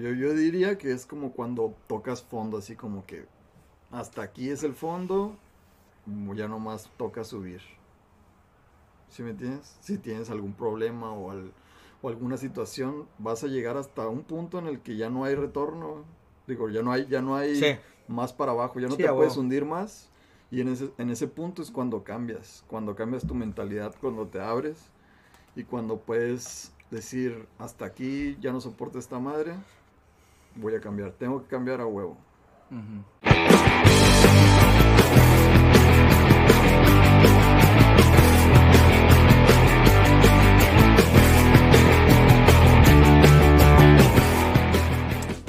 Yo, yo diría que es como cuando tocas fondo, así como que hasta aquí es el fondo, ya nomás toca subir. ¿Sí me entiendes? Si tienes algún problema o, al- o alguna situación, vas a llegar hasta un punto en el que ya no hay retorno. Digo, ya no hay, ya no hay Sí. más para abajo, ya no Sí, te puedes hundir más. Y en ese, en ese punto es cuando cambias, cuando cambias tu mentalidad, cuando te abres y cuando puedes decir, hasta aquí ya no soporto esta madre, voy a cambiar, tengo que cambiar a huevo.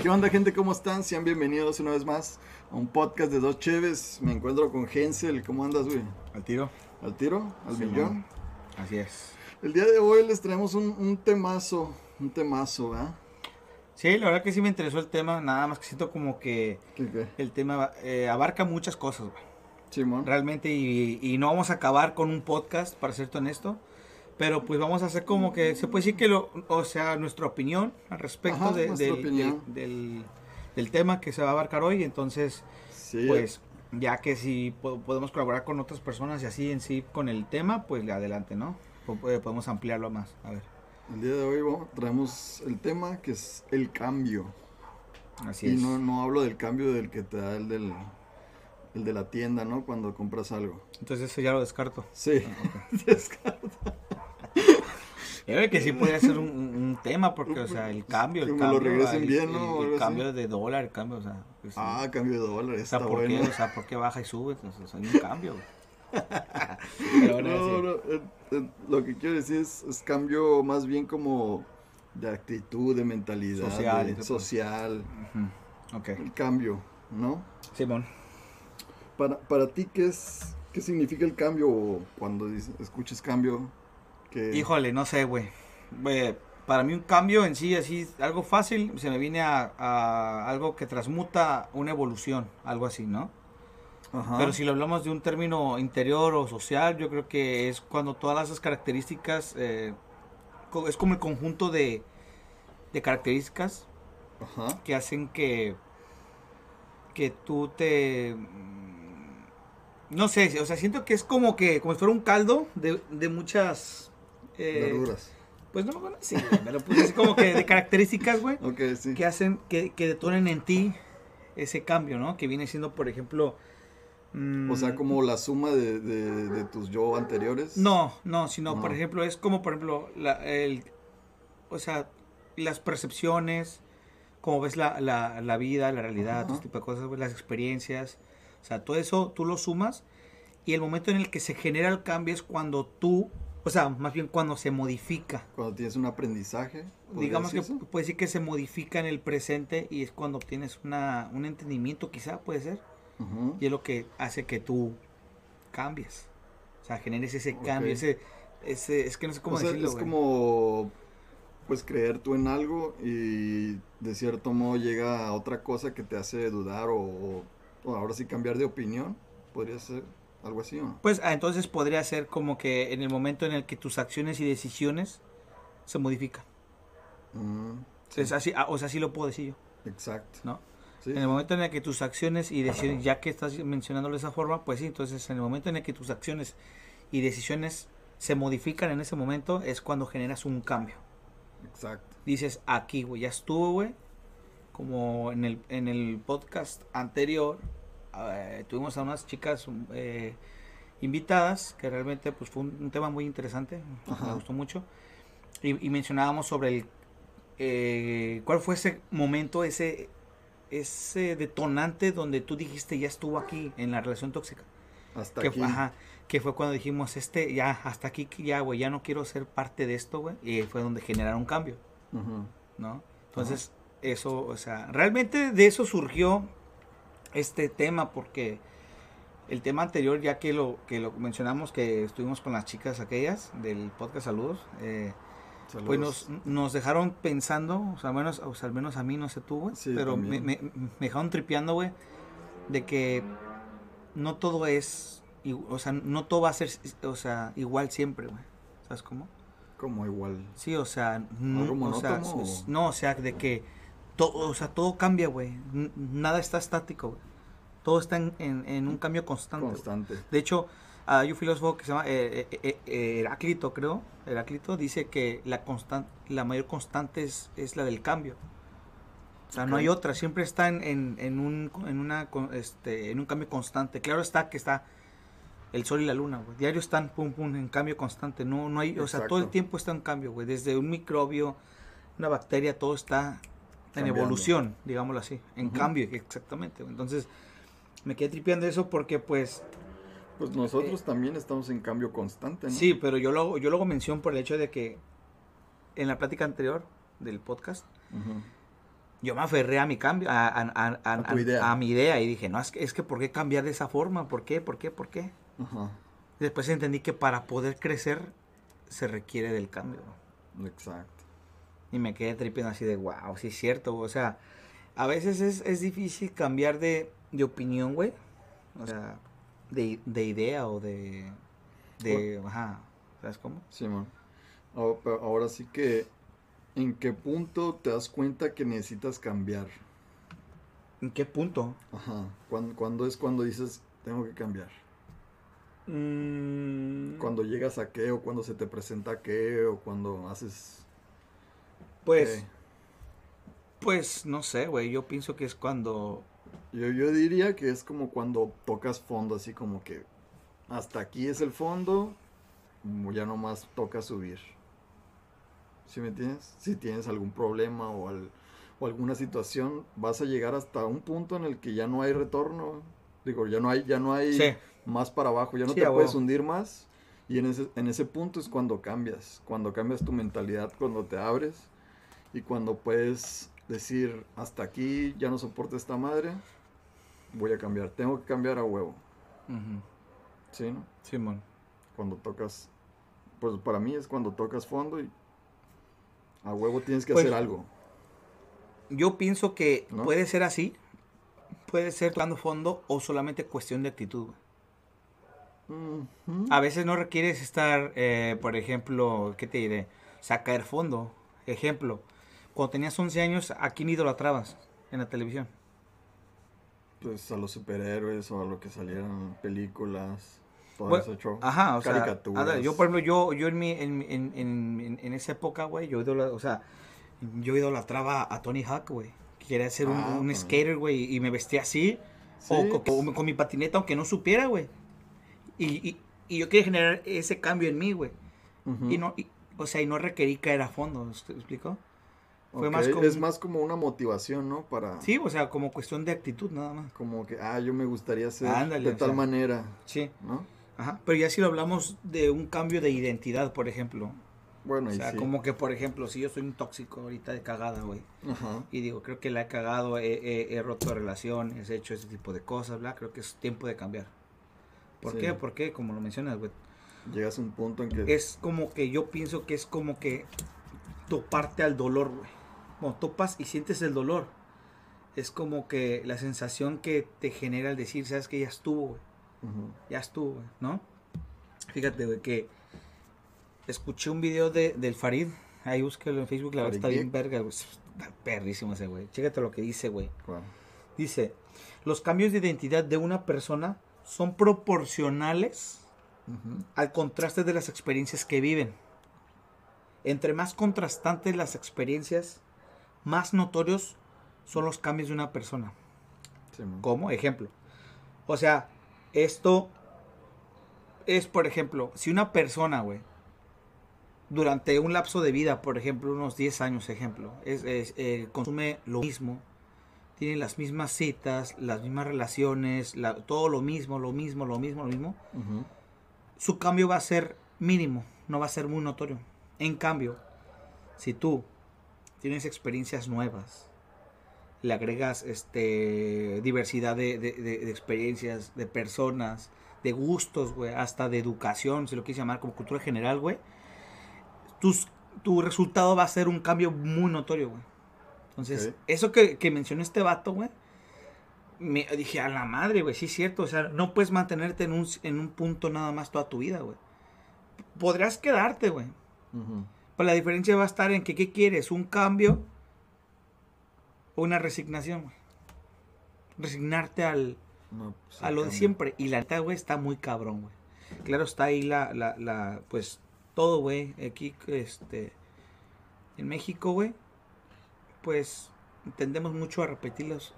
¿Qué onda gente? ¿Cómo están? Sean bienvenidos una vez más a un podcast de Dos Cheves. Me encuentro con Gensel. ¿Cómo andas, güey? ¿Al tiro? ¿Al tiro? ¿Al Sí, millón? man. Así es. El día de hoy les traemos un, un temazo, un temazo, ¿verdad? Sí, la verdad que sí me interesó el tema, nada más que siento como que ¿Qué, qué? el tema eh, abarca muchas cosas, güey. Simón. realmente, y, y no vamos a acabar con un podcast, para serte honesto, pero pues vamos a hacer como que, se puede decir que, lo, o sea, nuestra opinión al respecto Ajá, de- nuestra del, opinión. del- del- del tema que se va a abarcar hoy, entonces, Sí, pues, ya que si po- podemos colaborar con otras personas y así en sí con el tema, pues adelante, ¿no? Eh, Podemos ampliarlo más, a ver. El día de hoy traemos el tema que es el cambio. Así y es. no, no hablo del cambio del que te da el, del, el de la tienda, ¿no? Cuando compras algo. Entonces eso ya lo descarto. Sí. Yo creo que sí podría ser un, tema, porque, o sea, el cambio, el Que me lo cambio. regresen el- bien, ¿no? el- O El, algo así. cambio de dólar, el cambio, o sea. pues, ah, cambio de dólares. o sea, Está ¿por bueno. qué? O sea, ¿por qué baja y sube? O sea, es un cambio. güey. Pero No, no, eh, eh, lo que quiero decir es, es cambio más bien como de actitud, de mentalidad, Social, de- social, el cambio, ¿no? Simón. Para, para ti, ¿qué es qué significa el cambio cuando dices- escuches cambio? Que, Híjole, no sé, güey. Güey, Para mí un cambio en sí, así, algo fácil, se me viene a, a algo que transmuta una evolución, algo así, ¿no? Ajá. Pero si lo hablamos de un término interior o social, yo creo que es cuando todas esas características, eh, es como el conjunto de, de características Ajá. que hacen que, que tú te... mm, No sé, o sea, siento que es como que, como si fuera un caldo de, de muchas... eh, Verduras. Pues no, bueno, sí, güey, pero pues es como que de características, güey, sí. que hacen, que, que detonen en ti ese cambio, ¿no? Que viene siendo, por ejemplo... O sea, mm, como la suma de, de- de tus yo anteriores. No, no, sino, por ejemplo, es como, por ejemplo, la, el, o sea, las percepciones, como ves la, la, la vida, la realidad, todo tipo de cosas, las experiencias, o sea, todo eso tú lo sumas y el momento en el que se genera el cambio es cuando tú, o sea, más bien cuando se modifica. Cuando tienes un aprendizaje. ¿podría Digamos que decirse? puede decir que se modifica en el presente y es cuando obtienes una, un entendimiento, quizá puede ser, Y es lo que hace que tú cambies. O sea, generes ese cambio, ese, ese, es que no sé cómo O sea, decirlo. es güey. como pues creer tú en algo y de cierto modo llega a otra cosa que te hace dudar o, o ahora sí cambiar de opinión. Podría ser algo así, ¿o no? Pues ah, entonces podría ser como que en el momento en el que tus acciones y decisiones se modifican. Mm, sí, así, ah, o sea, así lo puedo decir yo, exacto. ¿no? Sí, En el momento en el que tus acciones y decisiones, ya que estás mencionándolo de esa forma, pues sí, entonces en el momento en el que tus acciones y decisiones se modifican en ese momento es cuando generas un cambio. exacto. dices aquí, güey, ya estuvo, güey. Como en el, en el podcast anterior, eh, tuvimos a unas chicas eh, invitadas, que realmente pues fue un, un tema muy interesante, Ajá. me gustó mucho. Y, y mencionábamos sobre el, eh, cuál fue ese momento, ese, ese detonante donde tú dijiste ya estuvo aquí en la relación tóxica. Hasta Que, aquí. ajá, que fue cuando dijimos, este, ya, hasta aquí, ya, güey, ya no quiero ser parte de esto, güey. Y fue donde generaron un cambio. Ujú. ¿no? Entonces, eso, o sea, realmente de eso surgió este tema porque el tema anterior, ya que lo que lo mencionamos, que estuvimos con las chicas aquellas del podcast Saludos, eh, Saludos. pues nos, nos dejaron pensando, o sea, menos, o sea, al menos a mí, no sé tú, güey, Sí, pero me, también. me- me dejaron tripeando, güey, de que no todo es, o sea, no todo va a ser, o sea, igual siempre, güey, ¿sabes cómo? Como igual. Sí, o sea, no, ¿Algo o sea, monótono s- o? no, o sea, de que todo, o sea, todo cambia, güey. Nada está estático, güey. Todo está en, en- en un cambio constante. Constante. De hecho, hay un filósofo que se llama eh, eh, eh, Heráclito, creo. Heráclito dice que la constan- la mayor constante es, es la del cambio. O sea, no hay otra, siempre está en, en, en un, en, una, este, en un cambio constante. Claro está que está el sol y la luna, güey. Diario están, pum, pum, en cambio constante. No, no hay, o sea, todo el tiempo está en cambio, güey. Desde un microbio, una bacteria, todo está en evolución, digámoslo así. En cambio, exactamente. Entonces, me quedé tripeando eso porque, pues, Pues nosotros también estamos en cambio constante, ¿no? Sí, pero yo lo, hago- yo lo mención por el hecho de que en la plática anterior del podcast, yo me aferré a mi cambio, a, a- a- a- A tu idea. a mi idea y dije, no, es que, es que ¿por qué cambiar de esa forma? ¿Por qué? ¿Por qué? ¿Por qué? Ajá. Después entendí que para poder crecer se requiere del cambio. Exacto. Y me quedé tripiendo así de, wow, sí es cierto. O sea, a veces es, es difícil cambiar de, de opinión, güey. O sea, de, de idea o de... de ajá, ¿sabes cómo? Ahora, pero ahora sí que, ¿en qué punto te das cuenta que necesitas cambiar? ¿En qué punto? Ajá. ¿Cuándo, cuándo es cuando dices, tengo que cambiar? Mm, Cuando llegas a qué, o cuando se te presenta qué, o cuando haces... Pues, qué. pues no sé, güey. Yo pienso que es cuando. Yo, yo diría que es como cuando tocas fondo, así como que hasta aquí es el fondo, mm, ya nomás toca subir. ¿Sí me entiendes? Si tienes algún problema o, al- o alguna situación, vas a llegar hasta un punto en el que ya no hay retorno. Digo, ya no hay, ya no hay Sí. más para abajo, ya no Sí, te puedes hundir más. Y en ese, en ese punto es cuando cambias, cuando cambias tu mentalidad, cuando te abres y cuando puedes decir, hasta aquí ya no soporto esta madre, voy a cambiar, tengo que cambiar a huevo, Ujú, ¿sí? no? Simón. Cuando tocas, pues para mí es cuando tocas fondo y a huevo tienes que Pues, hacer algo. Yo pienso que ¿No? puede ser así. Puede ser tocando fondo o solamente cuestión de actitud. A veces no requieres estar, eh, por ejemplo, ¿qué te diré? Sacar fondo. Ejemplo, cuando tenías 11 años, ¿a quién idolatrabas en la televisión? Pues a los superhéroes o a lo que salieran películas, todo Bueno, ese show. Ajá, o caricaturas. yo por ejemplo, yo, yo en, mi, en, en, en, en- esa época, güey, yo o sea, yo idolatraba a Tony Hawk, güey. Quería ser un, Ah, un skater, güey, y me vestía así, Sí, o, pues, o con mi patineta, aunque no supiera, güey. Y, y, y yo quería generar ese cambio en mí, güey. Y no, y- o sea, y no requerí caer a fondo, ¿te explico? Fue más como- Es más como una motivación, ¿no? Para... Sí, o sea, como cuestión de actitud nada más. Como que, ah, yo me gustaría ser Ándale, de tal sea. manera, Sí, ¿no? ajá. Pero ya si lo hablamos de un cambio de identidad, por ejemplo. Bueno, O sea, sí. como que, por ejemplo, si yo soy un tóxico ahorita de cagada, güey. Ajá. Y digo, creo que la he cagado, he, he- he roto relaciones, he hecho ese tipo de cosas, bla. Creo que es tiempo de cambiar. ¿Por Sí. qué? Porque, como lo mencionas, güey, Llegas a un punto en que... es como que yo pienso que es como que toparte al dolor, güey. Cuando topas y sientes el dolor, es como que la sensación que te genera el decir, sabes que ya estuvo, güey. Ya estuvo, güey, ¿no? Fíjate, güey, que escuché un video de, del Farid. Ahí búsquelo en Facebook, la verdad está bien verga, güey. Está perrísimo ese, güey. Chécate lo que dice, güey. Dice, los cambios de identidad de una persona son proporcionales al contraste de las experiencias que viven. Entre más contrastantes las experiencias, más notorios son los cambios de una persona. Sí. Como ejemplo. O sea, esto es, por ejemplo, si una persona, güey, durante un lapso de vida, por ejemplo, unos 10 años, ejemplo, es, es, eh, consume lo mismo, tiene las mismas citas, las mismas relaciones, la- todo lo mismo, lo mismo, lo mismo, lo mismo, Ujú. su cambio va a ser mínimo, no va a ser muy notorio. En cambio, si tú tienes experiencias nuevas, le agregas este diversidad de, de- de- de experiencias, de personas, de gustos, güey, hasta de educación, si lo quieres llamar como cultura general, güey, tus- tu resultado va a ser un cambio muy notorio, güey. Entonces, eso que, que mencionó este vato, güey, me dije, a la madre, güey, sí es cierto. O sea, no puedes mantenerte en un, en un punto nada más toda tu vida, güey. Podrás quedarte, güey. Pero la diferencia va a estar en que, ¿qué quieres? ¿Un cambio? o una resignación. Resignarte al, No, pues, a lo de siempre. Y la neta, güey, está muy cabrón, güey. Claro, está ahí la, la, la, pues, todo, güey. Aquí, este, en México, güey, pues, tendemos mucho a repetir los,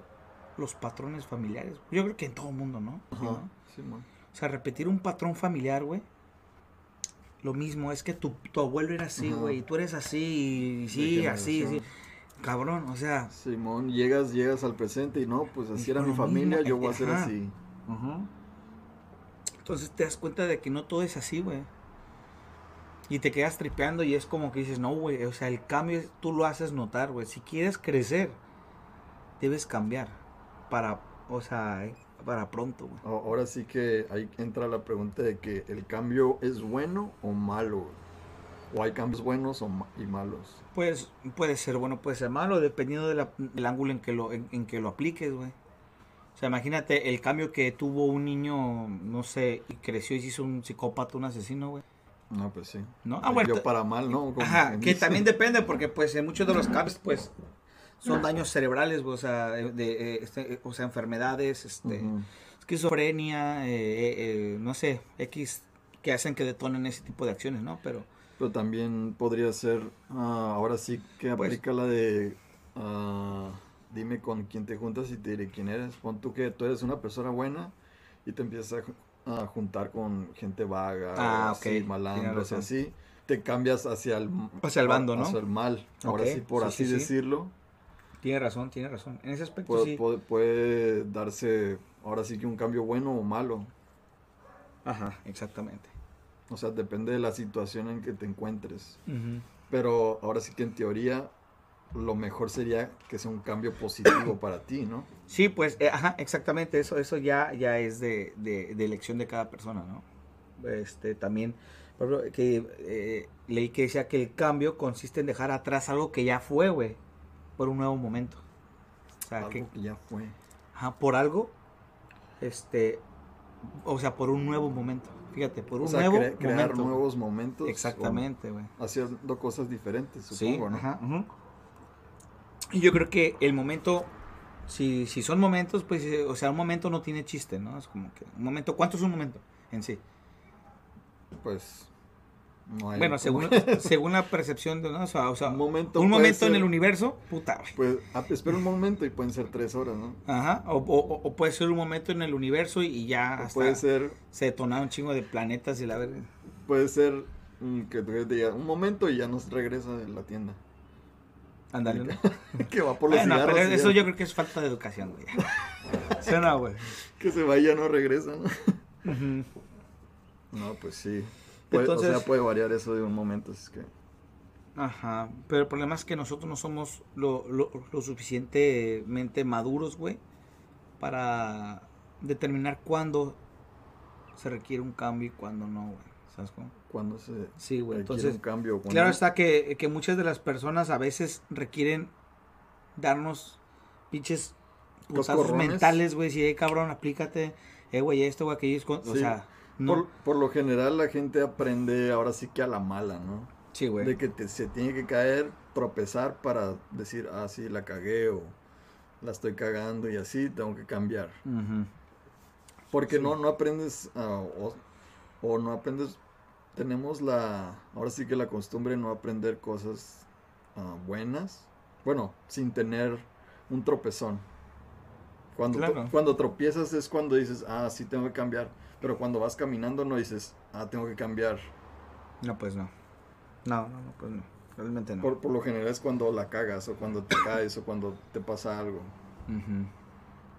los patrones familiares. Yo creo que en todo el mundo, ¿no? O sea, repetir un patrón familiar, güey. Lo mismo, es que tu, tu abuelo era así, güey, y tú eres así, y sí, así, sí. Cabrón, o sea, Simón, llegas, llegas al presente y no, pues así era mi mismo, familia, yo voy a ser así. Entonces te das cuenta de que no todo es así, güey. Y te quedas tripeando y es como que dices, no, güey, o sea, el cambio tú lo haces notar, güey. Si quieres crecer, debes cambiar para, o sea, para pronto, güey. Ahora sí que ahí entra la pregunta de que el cambio es bueno o malo. güey? O hay cambios buenos o ma- y malos. Pues puede ser bueno, puede ser malo, dependiendo de la- del ángulo en que lo, en, en que lo apliques, güey. O sea, imagínate el cambio que tuvo un niño, no sé, y creció y se hizo un psicópata, un asesino, güey. No, pues sí. ¿No? Ah, bueno, Yo te- para mal, ¿no? Como Ajá, que dice. también depende porque pues en muchos de los cambios pues son daños cerebrales, o sea, de, de, eh, este, o sea, enfermedades, este, esquizofrenia, eh, eh, eh, no sé, X que hacen que detonen ese tipo de acciones, ¿no? Pero Pero también podría ser, ah, ahora sí que Pues- aplica la de, ah, dime con quién te juntas y te diré quién eres. Pon tú que tú eres una persona buena y te empiezas a, ju- a juntar con gente vaga, Ah, así, tienes malandros, así. Te cambias hacia el, Hacia el bando, ¿no? Hacia el mal. Ahora Ok, sí, por sí, así sí, sí. Tiene razón, tiene razón. En ese aspecto puede, sí. puede- puede darse, ahora sí que un cambio bueno o malo. Ajá, exactamente. O sea, depende de la situación en que te encuentres. Pero ahora sí que en teoría lo mejor sería que sea un cambio positivo para ti, ¿no? Sí, pues, eh, ajá, exactamente, eso, eso ya, ya es de, de, de elección de cada persona, ¿no? Este, también, por ejemplo, que eh, leí que decía que el cambio consiste en dejar atrás algo que ya fue, güey, por un nuevo momento. O sea, Algo que, que ya fue. ajá, por algo, este, o sea, por un nuevo momento. Fíjate, por un O sea, nuevo cre- crear momento. nuevos momentos. Exactamente, güey. haciendo cosas diferentes, Sí, supongo, ¿no? ajá. Y yo creo que el momento, si, si son momentos, pues, eh, o sea, un momento no tiene chiste, ¿no? Es como que un momento, ¿cuánto es un momento en sí? Pues. No hay bueno, según, según la percepción de, ¿no? O sea, o sea, un momento. un momento en el universo, puta. Pues, ah, espera un momento y pueden ser tres horas, ¿no? Ajá, o, o- o puede ser un momento en el universo y, ya hasta puede ser, se detonaron un chingo de planetas y la verga. puede ser que tú digas un momento y ya nos regresa de la tienda. Ándale, ¿no? que va por los Bueno, cigarros pero eso ya- yo creo que es falta de educación, güey. ¿Sí o no, güey? que se vaya no regresa, ¿no? Ujú. No, pues sí. Puede- o Entonces- sea, puede variar eso de un momento, es que... Ajá, pero el problema es que nosotros no somos lo, lo, lo suficientemente maduros, güey, para determinar cuándo se requiere un cambio y cuándo no, güey. ¿Sabes cómo? Cuando se Sí, güey. Entonces, un cambio. cuando- claro está que, que muchas de las personas a veces requieren darnos pinches putazos mentales, güey. Si, eh, cabrón, aplícate, eh, güey, esto, güey, aquello. es con- O sea, no. Por, por lo general la gente aprende ahora sí que a la mala, ¿no? sí, güey. De que te- se tiene que caer, tropezar para decir, ah, sí, la cagué o la estoy cagando y así tengo que cambiar. Porque Sí. no, no aprendes ah, o, o no aprendes, tenemos la, ahora sí que la costumbre de no aprender cosas ah, buenas, bueno, sin tener un tropezón. Cuando, Claro. cuando tropiezas es cuando dices, ah, sí tengo que cambiar, pero cuando vas caminando no dices, ah, tengo que cambiar. No, pues no. No, no, no, pues no. Realmente no. Por, por lo general es cuando la cagas o cuando te caes o cuando te pasa algo.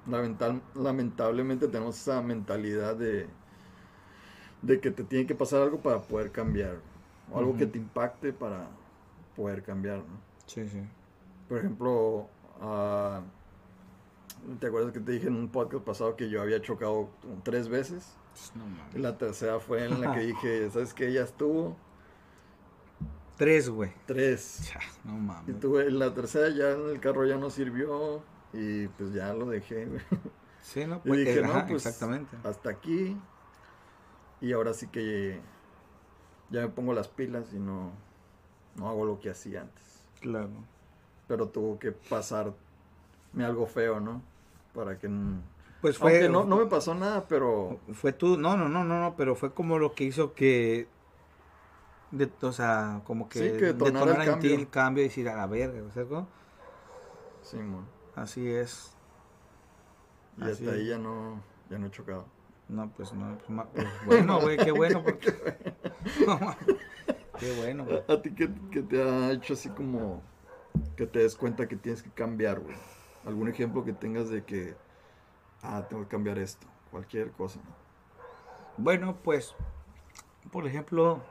Lamental- lamentablemente tenemos esa mentalidad de, de que te tiene que pasar algo para poder cambiar. O algo que te impacte para poder cambiar. ¿no? Sí, sí. Por ejemplo, ah, ¿te acuerdas que te dije en un podcast pasado que yo había chocado tres veces? No mames. Y la tercera fue en la que dije, ¿sabes qué? Ya estuvo. Tres, güey. Tres. Ya, No Y mames. tuve, la tercera ya en el carro ya no sirvió. Y pues ya lo dejé. güey. Sí, no, Y pues, dije, ajá, no, pues exactamente. hasta aquí. Y ahora sí que ya me pongo las pilas y no, no hago lo que hacía antes. Claro. Pero tuvo que pasar me algo feo, ¿no? Para que... Pues fue. Aunque no, no me pasó nada, pero... Fue tú. No, no, no, no, no. Pero fue como lo que hizo que. de- o sea, como que. Sí, que detonara el en ti cambio. el cambio y decir a la verga. o sea, ¿cómo? Simón. Así es. Y Así hasta es. ahí ya no, ya no he chocado. No, pues no. pues, pues, bueno, güey, qué bueno. Porque... Qué bueno, güey. ¿A ti qué, qué te ha hecho así como que te des cuenta que tienes que cambiar, güey? ¿Algún ejemplo que tengas de que, ah, tengo que cambiar esto? Cualquier cosa. Bueno, pues, por ejemplo,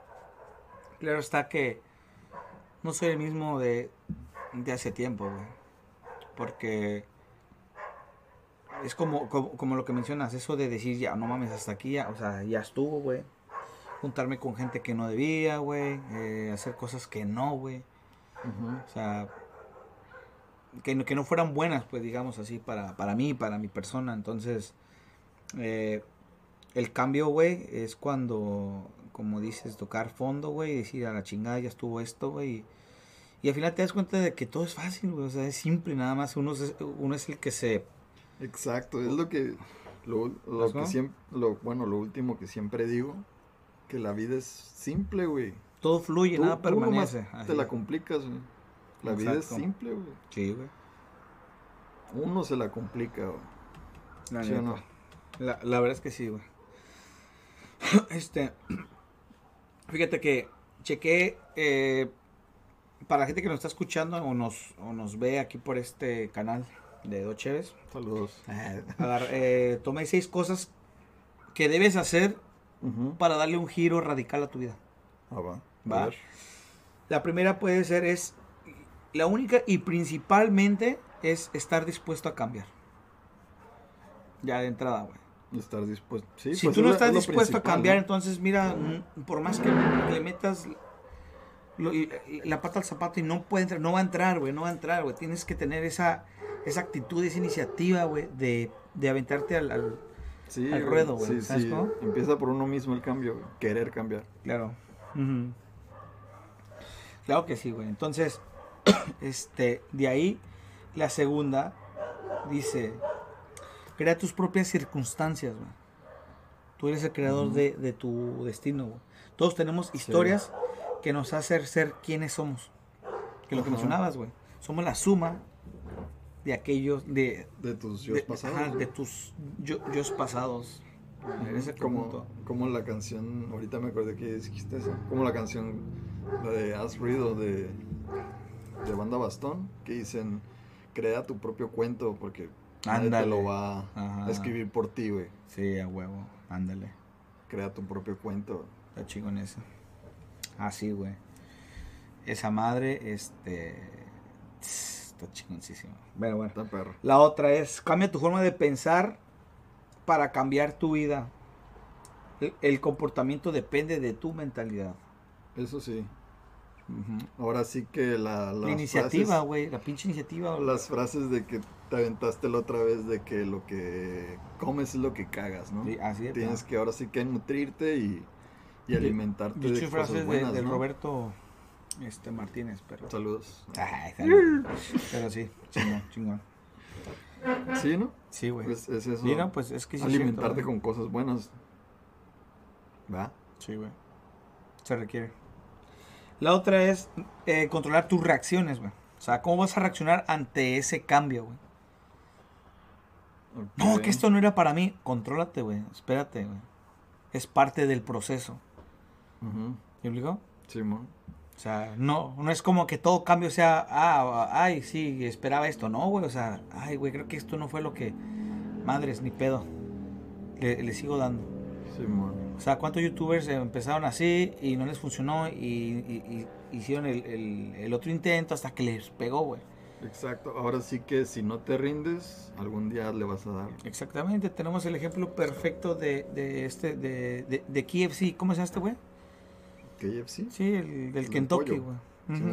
claro está que no soy el mismo de, de hace tiempo, güey. Porque es como, como, como lo que mencionas, eso de decir, ya, no mames, hasta aquí, ya, o sea, ya estuvo, güey. Juntarme con gente que no debía, güey. eh, hacer cosas que no, güey. O sea, que, no- que no fueran buenas, pues digamos así, para, para mí, para mi persona. Entonces, eh, el cambio, güey, es cuando, como dices, tocar fondo, güey, y decir a la chingada ya estuvo esto, güey. Y al final te das cuenta de que todo es fácil, güey, o sea, es simple, nada más. Uno es, uno es el que se... Exacto, es lo que, lo, lo siempre, lo, bueno, lo último que siempre digo, que la vida es simple, güey. Todo fluye, Tú- nada tú nomás permanece. te la complicas, güey. La vida es simple, güey. Sí, güey. Uno se la complica, güey. La, ¿Sí o no? la, la verdad es que sí, güey. Este, fíjate que chequé, eh, para la gente que nos está escuchando o nos, o nos ve aquí por este canal de Dos Cheves, Saludos. agar- eh, tomé seis cosas que debes hacer para darle un giro radical a tu vida. Ah, va. Va. La primera puede ser es, la única y principalmente es estar dispuesto a cambiar. Ya de entrada, güey. Estar dispuesto. Sí, si pues tú no estás dispuesto a cambiar, ¿no? entonces mira, por más que le metas lo- la pata al zapato y no puede entrar, no va a entrar, güey, no va a entrar, güey. Tienes que tener esa, esa actitud, esa iniciativa, güey, de, de aventarte al, al- Sí, al güey, ruedo, güey, Sí, ¿sabes sí. cómo? Empieza por uno mismo el cambio. Querer cambiar. Claro. Claro que sí, güey. Entonces, este, de ahí, la segunda dice, crea tus propias circunstancias, güey. Tú eres el creador de, de tu destino. Todos tenemos historias que nos hacen ser quienes somos. Que lo que mencionabas, güey. Somos la suma de aquellos, de... De tus yo pasados. ajá, de tus yo, yos pasados. Como, como la canción, ahorita me acordé que dijiste eso, como la canción, la de Has Ruido de, de Banda Bastón, que dicen, crea tu propio cuento porque nadie te Ándale. lo va Ajá. a escribir por ti, güey. Sí, a huevo. Ándale. Crea tu propio cuento. Está chingón ese. Así, güey. Esa madre, este. Está chingoncísimo. Bueno, bueno. Está perro. La otra es: cambia tu forma de pensar para cambiar tu vida. El, el comportamiento depende de tu mentalidad. Eso sí. Ahora sí que la, iniciativa, güey. La pinche iniciativa. las frases de que te aventaste la otra vez de que lo que comes es lo que cagas, ¿no? Sí, así de Tienes que ahora sí que nutrirte y, y alimentarte de Dicho cosas frases de, buenas, del ¿no? Roberto este, Martínez, pero. Saludos. Ay, pero sí, chingón, chingón. Sí, ¿no? Sí, güey. Pues es eso. Sí, no, pues es que sí. es alimentarte con cosas buenas. ¿Va? Sí, güey. Se requiere. La otra es eh, controlar tus reacciones, güey. O sea, ¿cómo vas a reaccionar ante ese cambio, güey? No, que esto no era para mí. Contrólate, güey. Espérate, güey. Es parte del proceso. Ujú. ¿Me explico? Simón. O sea, no, no es como que todo cambio sea, ah, ay, sí, esperaba esto. No, güey, o sea, ay, güey, creo que esto no fue lo que, madres, ni pedo. Le, le sigo dando. Simón. O sea, ¿cuántos youtubers empezaron así y no les funcionó y, y- y hicieron el, el- el otro intento hasta que les pegó, güey? Exacto. Ahora sí que si no te rindes, algún día le vas a dar. Exactamente, tenemos el ejemplo perfecto de, de este, de, de, de KFC. ¿Cómo se llama este, güey? KFC. Sí, el del El Kentucky, güey.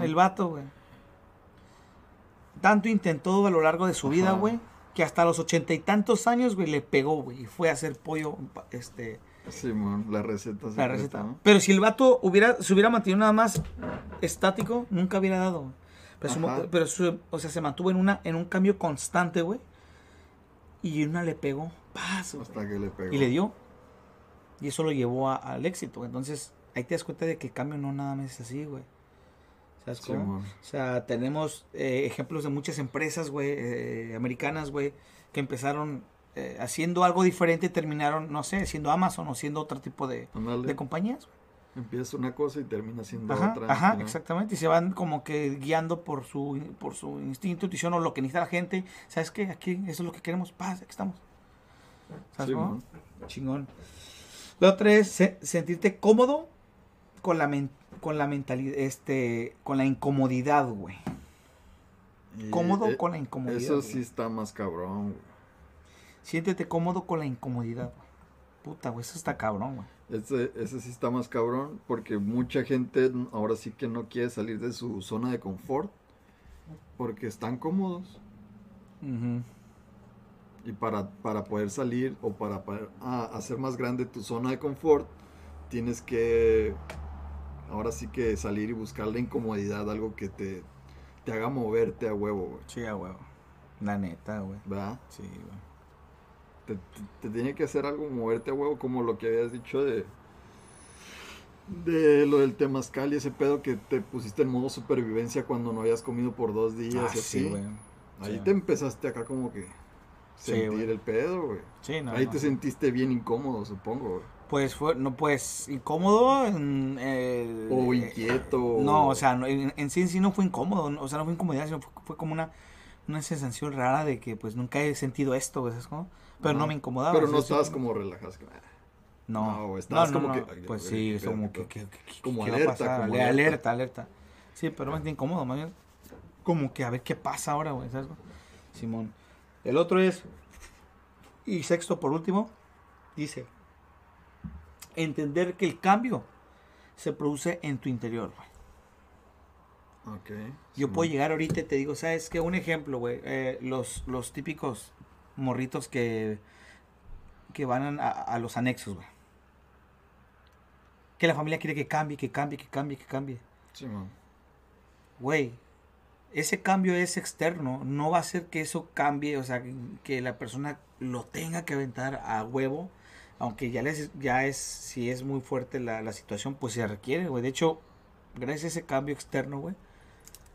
El vato, güey. Tanto intentó a lo largo de su vida, güey, que hasta los ochenta y tantos años, güey, le pegó, güey, y fue a hacer pollo, este, Simón. La receta. la secreta, receta. ¿no? Pero si el vato hubiera, se hubiera mantenido nada más estático, nunca hubiera dado. Pero, su pero o sea, se mantuvo en, una, en un cambio constante, güey. Y una le pegó, güey, Hasta que le pegó. y le dio. Y eso lo llevó a- al éxito. Entonces, ahí te das cuenta de que el cambio no nada más es así, güey. ¿Sabes cómo? O sea, tenemos eh, ejemplos de muchas empresas, güey, eh, americanas, güey, que empezaron eh, haciendo algo diferente terminaron, no sé, siendo Amazon o siendo otro tipo de, de compañías. Empieza una cosa y termina siendo Ajá, otra. ajá, ¿no? exactamente. Y se van como que guiando por su, por su instinto, intuición o lo que necesita la gente. ¿Sabes qué? Aquí, eso es lo que queremos. Paz, aquí estamos. ¿Sabes cómo? Simón. Chingón. La otra es se- sentirte cómodo con la, men- con la mentalidad, este, con la incomodidad, güey. Y, Cómodo eh, con la incomodidad. Eso güey. sí está más cabrón, güey. Siéntete cómodo con la incomodidad, güey. Puta, güey, eso está cabrón, güey. Ese, ese sí está más cabrón porque mucha gente ahora sí que no quiere salir de su zona de confort porque están cómodos. Y para, para poder salir o para, para ah, hacer más grande tu zona de confort, tienes que ahora sí que salir y buscar la incomodidad, algo que te, te haga moverte a huevo, güey. Sí, a huevo. La neta, güey. ¿Verdad? Sí, güey. Te, te- te tiene que hacer algo, moverte a huevo, como lo que habías dicho de, de lo del temazcal y ese pedo que te pusiste en modo supervivencia cuando no habías comido por dos días Ah, y así. sí, güey. Ahí Sí. te empezaste acá como que sentir el pedo, güey. Sí, no, Ahí no. te sentiste bien incómodo, supongo, güey. Pues fue, no, pues, incómodo. eh, O eh, inquieto. No, o sea, no, en, en sí en sí no fue incómodo, no, o sea, no fue incomodidad, sino fue, fue como una, una sensación rara de que pues nunca he sentido esto, ¿sabes cómo? Pero no me incomodaba. Pero no estabas como relajado. No, no, estabas como que, ay, Pues sí, es como que, pedo. que- que- Como ¿qué va a alerta, como Ale- alerta. alerta, alerta. Sí, pero más incómodo, más bien. Como que a ver qué pasa ahora, güey, ¿sabes? Simón. El otro es, y sexto por último, dice, entender que el cambio se produce en tu interior, güey. Yo sí, puedo llegar ahorita y te digo, ¿sabes qué? Un ejemplo, güey. eh, los, los típicos morritos que, que van a, a los anexos, güey. Que la familia quiere que cambie, que cambie, que cambie, que cambie. Simón. Güey, ese cambio es externo. No va a hacer que eso cambie, o sea, que la persona lo tenga que aventar a huevo. Aunque ya, les, ya es, si es muy fuerte la, la situación, pues se requiere, güey. De hecho, gracias a ese cambio externo, güey,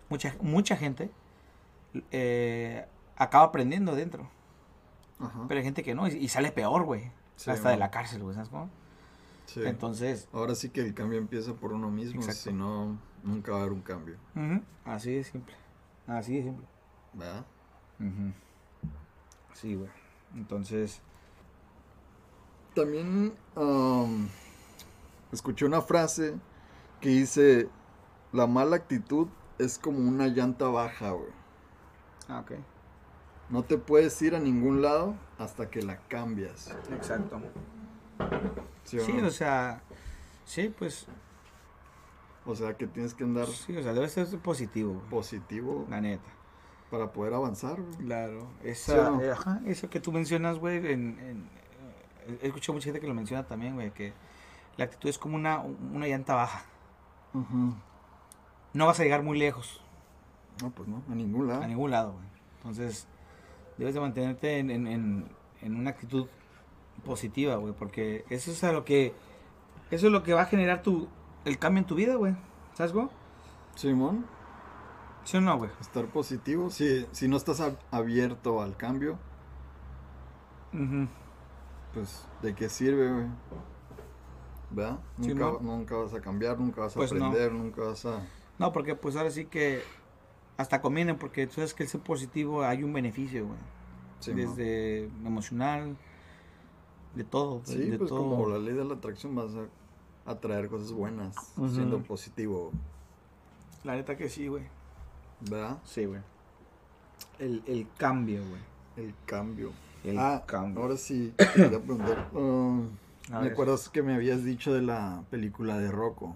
mucha, mucha gente eh, acaba aprendiendo dentro. Ajá. Pero hay gente que no, y, y sale peor, güey. Sí, hasta de la cárcel, güey, ¿sabes cómo? Sí. Entonces, Ahora sí que el cambio empieza por uno mismo, si no, nunca va a haber un cambio. así de simple. Así de simple. ¿Verdad? Sí, güey. Entonces, También am, escuché una frase que dice, la mala actitud es como una llanta baja, güey. ah, ok. No te puedes ir a ningún lado hasta que la cambias. Exacto. ¿Sí o Sí, no? o sea, sí, pues, O sea, que tienes que andar sí, o sea, debe ser positivo, güey, positivo la neta. para poder avanzar, güey. Claro, ¿Sí esa, no? eh, ajá, eso que tú mencionas, güey, en, en- eh, he escuchado mucha gente que lo menciona también, güey, que la actitud es como una, una llanta baja. No vas a llegar muy lejos, No, pues no, a ningún lado. a ningún lado, güey. Entonces, debes de mantenerte en, en, en, en una actitud positiva, güey, porque eso es a lo que, eso es lo que va a generar tu, el cambio en tu vida, güey. ¿Sabes, güey? Simón, ¿Sí o no, güey? estar positivo. Si, si no estás ab- abierto al cambio, Ujú. pues, ¿de qué sirve, güey? ¿Verdad? Nunca, nunca vas a cambiar, nunca vas a Pues no. aprender, nunca vas a... No, porque pues ahora sí que hasta conviene, porque tú sabes que el ser positivo hay un beneficio, güey. Sí, ¿no? Desde emocional, de todo. Sí, de pues todo. como la ley de la atracción vas a atraer cosas buenas, siendo positivo, La neta que sí, güey. ¿verdad? Sí, güey. El, el cambio, güey. El cambio. El ah, cambio. ahora sí, te quería preguntar. um, A ¿Me acuerdas que me habías dicho de la película de Rocco?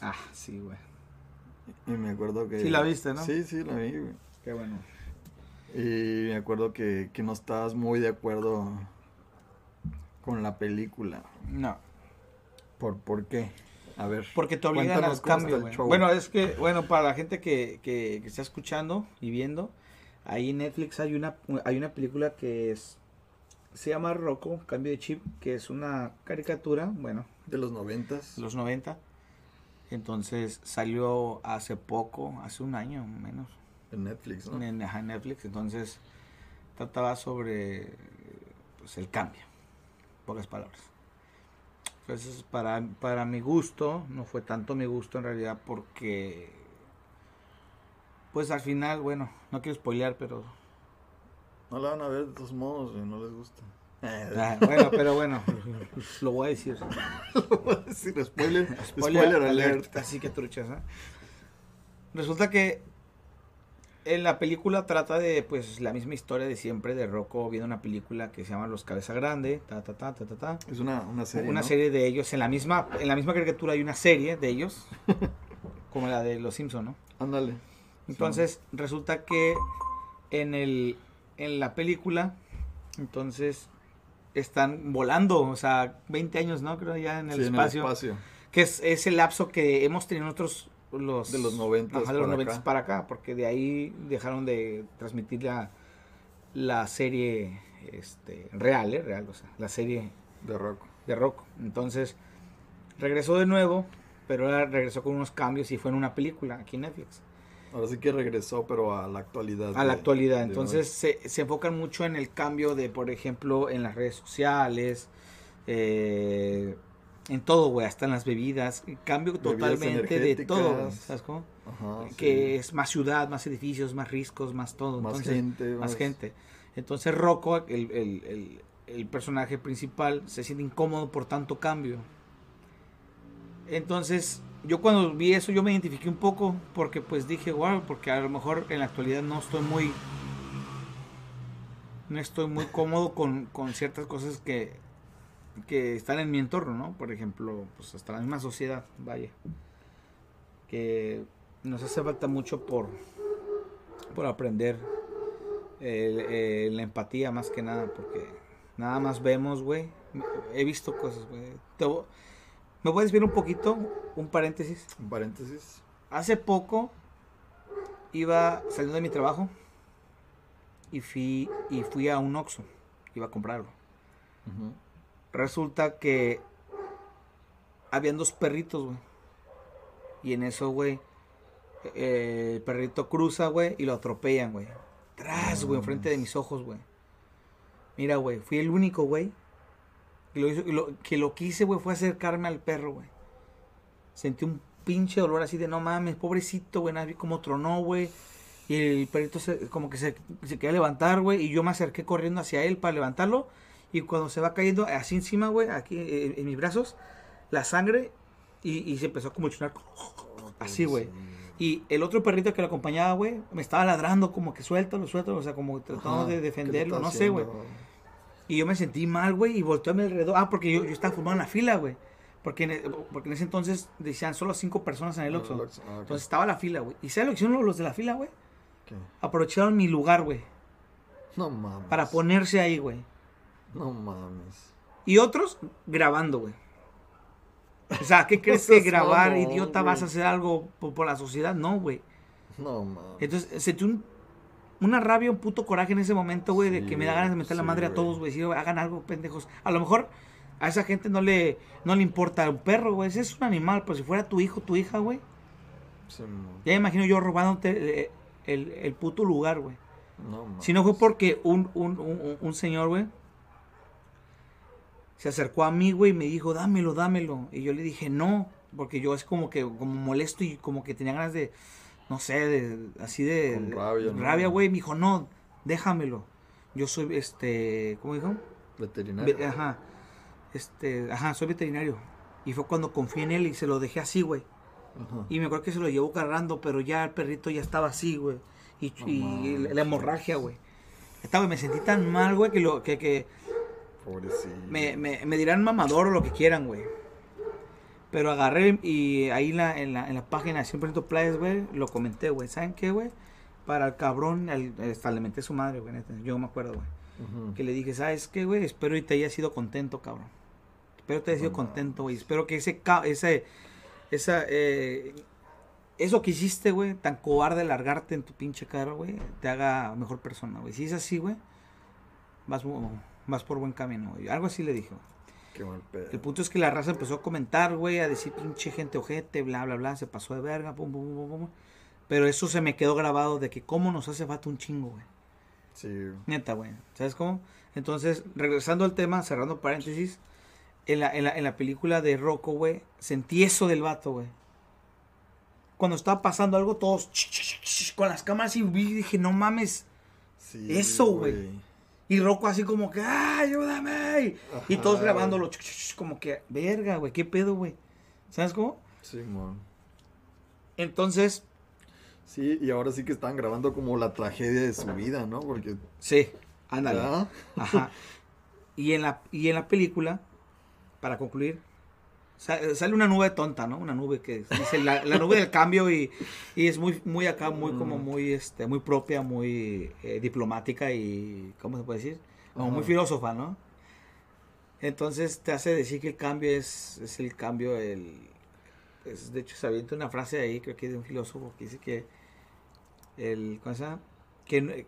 Ah, sí, güey. Y me acuerdo que... Sí la viste, ¿no? Sí, sí, la vi, güey. Qué bueno. Y me acuerdo que, que no estabas muy de acuerdo con la película. No. ¿Por, por qué? A ver. Porque te obligan cuéntanos al cómo está cambio, el güey. show. Bueno, es que, bueno, para la gente que, que, que está escuchando y viendo, ahí en Netflix hay una, hay una película que es, se llama Rocco, Cambio de Chip, que es una caricatura, bueno, De los noventas. los 90. Entonces salió hace poco, hace un año menos, En Netflix, ¿no? en, Netflix. Entonces trataba sobre pues, el cambio, pocas palabras. Entonces, para, para mi gusto, no fue tanto mi gusto en realidad porque, pues al final, bueno, no quiero spoilear, pero... No la van a ver de todos modos, no les gusta. Ah, bueno, pero bueno, lo voy a decir. Sí, spoiler, spoiler, Spoiler, alert. alert, Así que truchas, ¿eh? Resulta que en la película trata de pues la misma historia de siempre de Rocco viendo una película que se llama Los Cabeza Grande, ta ta ta ta ta, ta. Es una, una serie. una ¿no? serie de ellos en la misma en la misma caricatura hay una serie de ellos como la de Los Simpson, ¿no? Ándale. Entonces resulta que en el en la película entonces están volando, o sea, 20 años, ¿no? Creo ya en el Sí, espacio En el espacio. que es, es el lapso que hemos tenido nosotros los De los 90 ajá, de los para 90 acá. para acá porque de ahí dejaron de transmitir la, la serie este real ¿eh? real o sea la serie De rock. de Rocco entonces regresó de nuevo pero ahora regresó con unos cambios y fue en una película aquí en Netflix Ahora sí que regresó, pero a la actualidad. a la de- actualidad entonces se, se enfocan mucho en el cambio de por ejemplo en las redes sociales eh, en todo güey hasta en las bebidas cambio Bebidas totalmente de todo. ¿sabes cómo? Ajá, que sí. es más ciudad, más edificios, más riscos, más todo. Más Entonces, gente. Más gente. Entonces Rocco, el, el- el- el personaje principal, se siente incómodo por tanto cambio. Entonces, yo cuando vi eso, yo me identifiqué un poco, porque pues dije, wow, porque a lo mejor en la actualidad no estoy muy... No estoy muy cómodo con, con ciertas cosas que, que están en mi entorno, ¿no? Por ejemplo, pues hasta la misma sociedad, vaya. Que nos hace falta mucho por, por aprender la empatía más que nada, porque nada más vemos, güey. He visto cosas, güey. ¿Me puedes ver un poquito? Un paréntesis. Un paréntesis. Hace poco iba saliendo de mi trabajo y fui, y fui a un Oxxo. Iba a comprarlo. Resulta que habían dos perritos, güey. Y en eso, güey, eh, el perrito cruza, güey, y lo atropellan, güey. Tras, güey, enfrente de mis ojos, güey. Mira, güey, fui el único, güey, que lo, hizo- y lo- que lo que hice, güey, fue acercarme al perro, güey. Sentí un pinche dolor así de no mames, pobrecito, güey, nadie como tronó, güey. Y el perrito se, como que se, se quería levantar, güey, y yo me acerqué corriendo hacia él para levantarlo. Y cuando se va cayendo así encima, güey, aquí eh, en mis brazos, la sangre, y, y se empezó a convulsionar. Así, güey. Y el otro perrito que lo acompañaba, güey, me estaba ladrando como que suéltalo, suéltalo, o sea, como tratando Ajá, de ¿qué le defenderlo, no sé, güey. Y yo me sentí mal, güey, y volteé a mi alrededor. Ah, porque yo, yo estaba formado en la fila, güey. Porque en, e- porque en ese entonces decían solo cinco personas en el Oxxo. ah. Entonces estaba la fila, güey. ¿Y sabes lo que hicieron los de la fila, güey? Aprovecharon mi lugar, güey, No mames. para ponerse ahí, güey. No mames. Y otros grabando, güey. O sea, ¿qué crees que grabar, mamón, idiota, vas a hacer algo por, por la sociedad? No, güey. No mames. Entonces, sentí un, una rabia, un puto coraje en ese momento, güey, de que me da ganas de meter la madre a todos, güey. Decir, hagan algo, pendejos. A lo mejor a esa gente no le, no le importa un perro, güey. Ese es un animal, pero si fuera tu hijo, tu hija, güey. Ya me imagino yo robándote el, el, el puto lugar, güey. No. Si no fue porque un, un, un, un señor, güey, se acercó a mí, güey, y me dijo, dámelo, dámelo. Y yo le dije, no, porque yo es como que, como molesto y como que tenía ganas de, no sé, de, así de... Con rabia, ¿no? Rabia, güey. Me dijo, no, déjamelo. Yo soy, este, ¿cómo dijo? Veterinario. Ve- ajá, este, ajá, soy veterinario. Y fue cuando confié en él y se lo dejé así, güey. Ajá. Y me acuerdo que se lo llevó cargando, pero ya el perrito ya estaba así, güey. Y, No la, hemorragia, güey. Esta, güey, me sentí tan mal, güey, que, lo, que, que Pobrecillo. me, me, me dirán mamador o lo que quieran, güey. Pero agarré y ahí en la, en la, en la página de 100% Playas, güey, lo comenté, güey. ¿Saben qué, güey? Para el cabrón, el, hasta le menté a su madre, güey. neta, Yo me acuerdo, güey. Que le dije, ¿sabes qué, güey? Espero y te haya sido contento, cabrón. Espero te haya sido contento, güey. Espero que ese, ese, esa, eh, eso que hiciste, güey, tan cobarde largarte en tu pinche cara, güey, te haga mejor persona, güey. Si es así, güey, vas, vas por buen camino, güey. Algo así le dije, güey. Qué mal pedo. El punto es que la raza empezó a comentar, güey, a decir pinche gente ojete, bla, bla, bla, se pasó de verga, pum, pum, pum, pum. Pero eso se me quedó grabado de que cómo nos hace falta un chingo, güey. Sí. Neta, güey. ¿Sabes cómo? Entonces, regresando al tema, cerrando paréntesis, en la, en la, en la película de Rocco, güey, sentí eso del vato, güey. Cuando estaba pasando algo, todos ch, ch, ch, ch, con las cámaras y vi, dije, no mames. sí Eso, güey. Y Rocco así como que, ¡ah, ayúdame! Y Ajá, todos güey. grabándolo, ch, ch, ch, como que, verga, güey, qué pedo, güey. ¿Sabes cómo? Sí, man. Entonces, Sí, y ahora sí que están grabando como la tragedia de su vida, ¿no? Porque. sí, ándale. ¿verdad? Ajá. Y en la, y en la película, para concluir, sale una nube tonta, ¿no? Una nube que dice la, la nube del cambio y, y es muy, muy acá, muy como muy, este, muy propia, muy eh, diplomática y, ¿cómo se puede decir? Como muy filósofa, ¿no? Entonces te hace decir que el cambio es, es el cambio, el... es- de hecho, se avienta una frase ahí, creo que de un filósofo, que dice que el... ¿Cómo se llama? Que,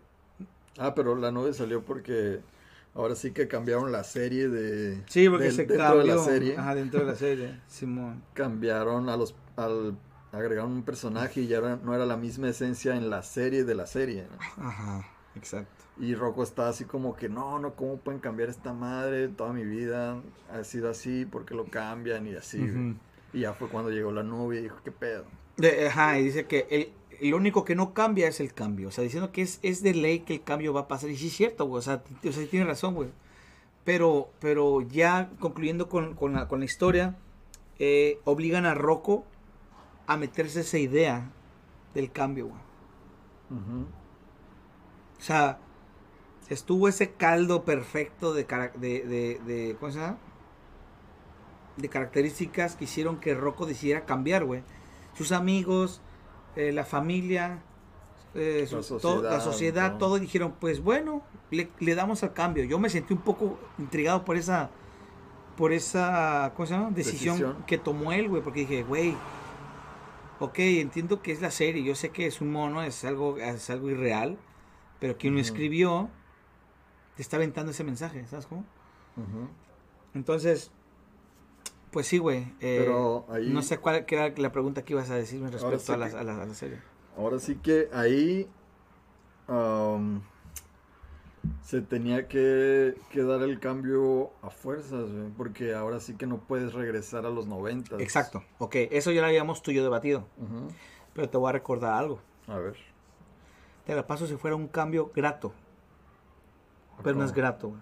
Ah, pero la nube salió porque ahora sí que cambiaron la serie de. Sí, porque del- se dentro cambió. de la serie. Ajá, dentro de la serie. Simón. Cambiaron a los. Al, agregaron un personaje y ya era- no era la misma esencia en la serie de la serie. ¿no? Ajá, exacto. Y Rocco está así como que, no, no, ¿cómo pueden cambiar esta madre? Toda mi vida ha sido así, ¿por qué lo cambian? Y así. Y ya fue cuando llegó la nube y dijo, ¿qué pedo? De- ajá, y dice que el, lo único que no cambia es el cambio. O sea, diciendo que es, es de ley que el cambio va a pasar. Y sí es cierto, güey. O sea, o sea, tiene razón, güey. Pero, pero ya concluyendo con, con la, con la historia, eh, obligan a Rocco a meterse esa idea del cambio, güey. O sea, estuvo ese caldo perfecto de, de, de, de- ¿cómo se llama? De características que hicieron que Rocco decidiera cambiar, güey. Sus amigos, eh, la familia, eh, La sociedad, sociedad, ¿no? todo dijeron, pues bueno, le, le damos al cambio. Yo me sentí un poco intrigado por esa, por esa, ¿cómo se llama? Decisión, Decisión. que tomó él, güey, porque dije, güey, ok, entiendo que es la serie, yo sé que es un mono, es algo, es algo irreal, pero quien lo escribió te está aventando ese mensaje, ¿sabes cómo? Entonces, pues sí, güey. eh, Pero ahí- No sé cuál era la pregunta que ibas a decirme respecto sí a, la, que- a, la, a la serie. Ahora sí que ahí am, se tenía que, que dar el cambio a fuerzas, güey, porque ahora sí que no puedes regresar a los 90. Exacto, ok, eso ya lo habíamos tú y yo debatido, pero te voy a recordar algo. A ver. Te la paso si fuera un cambio grato, pero no es grato, güey.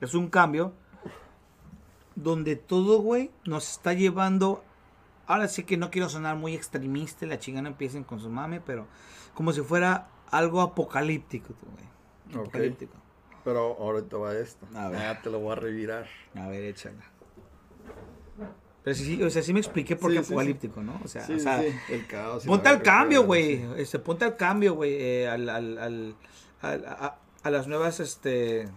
Es un cambio donde todo, güey, nos está llevando. Ahora sí que no quiero sonar muy extremista, y la chingada empiecen con su mame, pero como si fuera algo apocalíptico, güey. Apocalíptico. Pero ahorita va esto. A ver. Ah, te lo voy a revirar. A ver, échala. Pero sí, sí, o sea, sí me expliqué por qué sí, sí. apocalíptico, ¿no? O sea, o sea el caos. ponte al cambio, güey. Este, ponte al cambio, güey, eh, al, al, al, a, a las nuevas, este,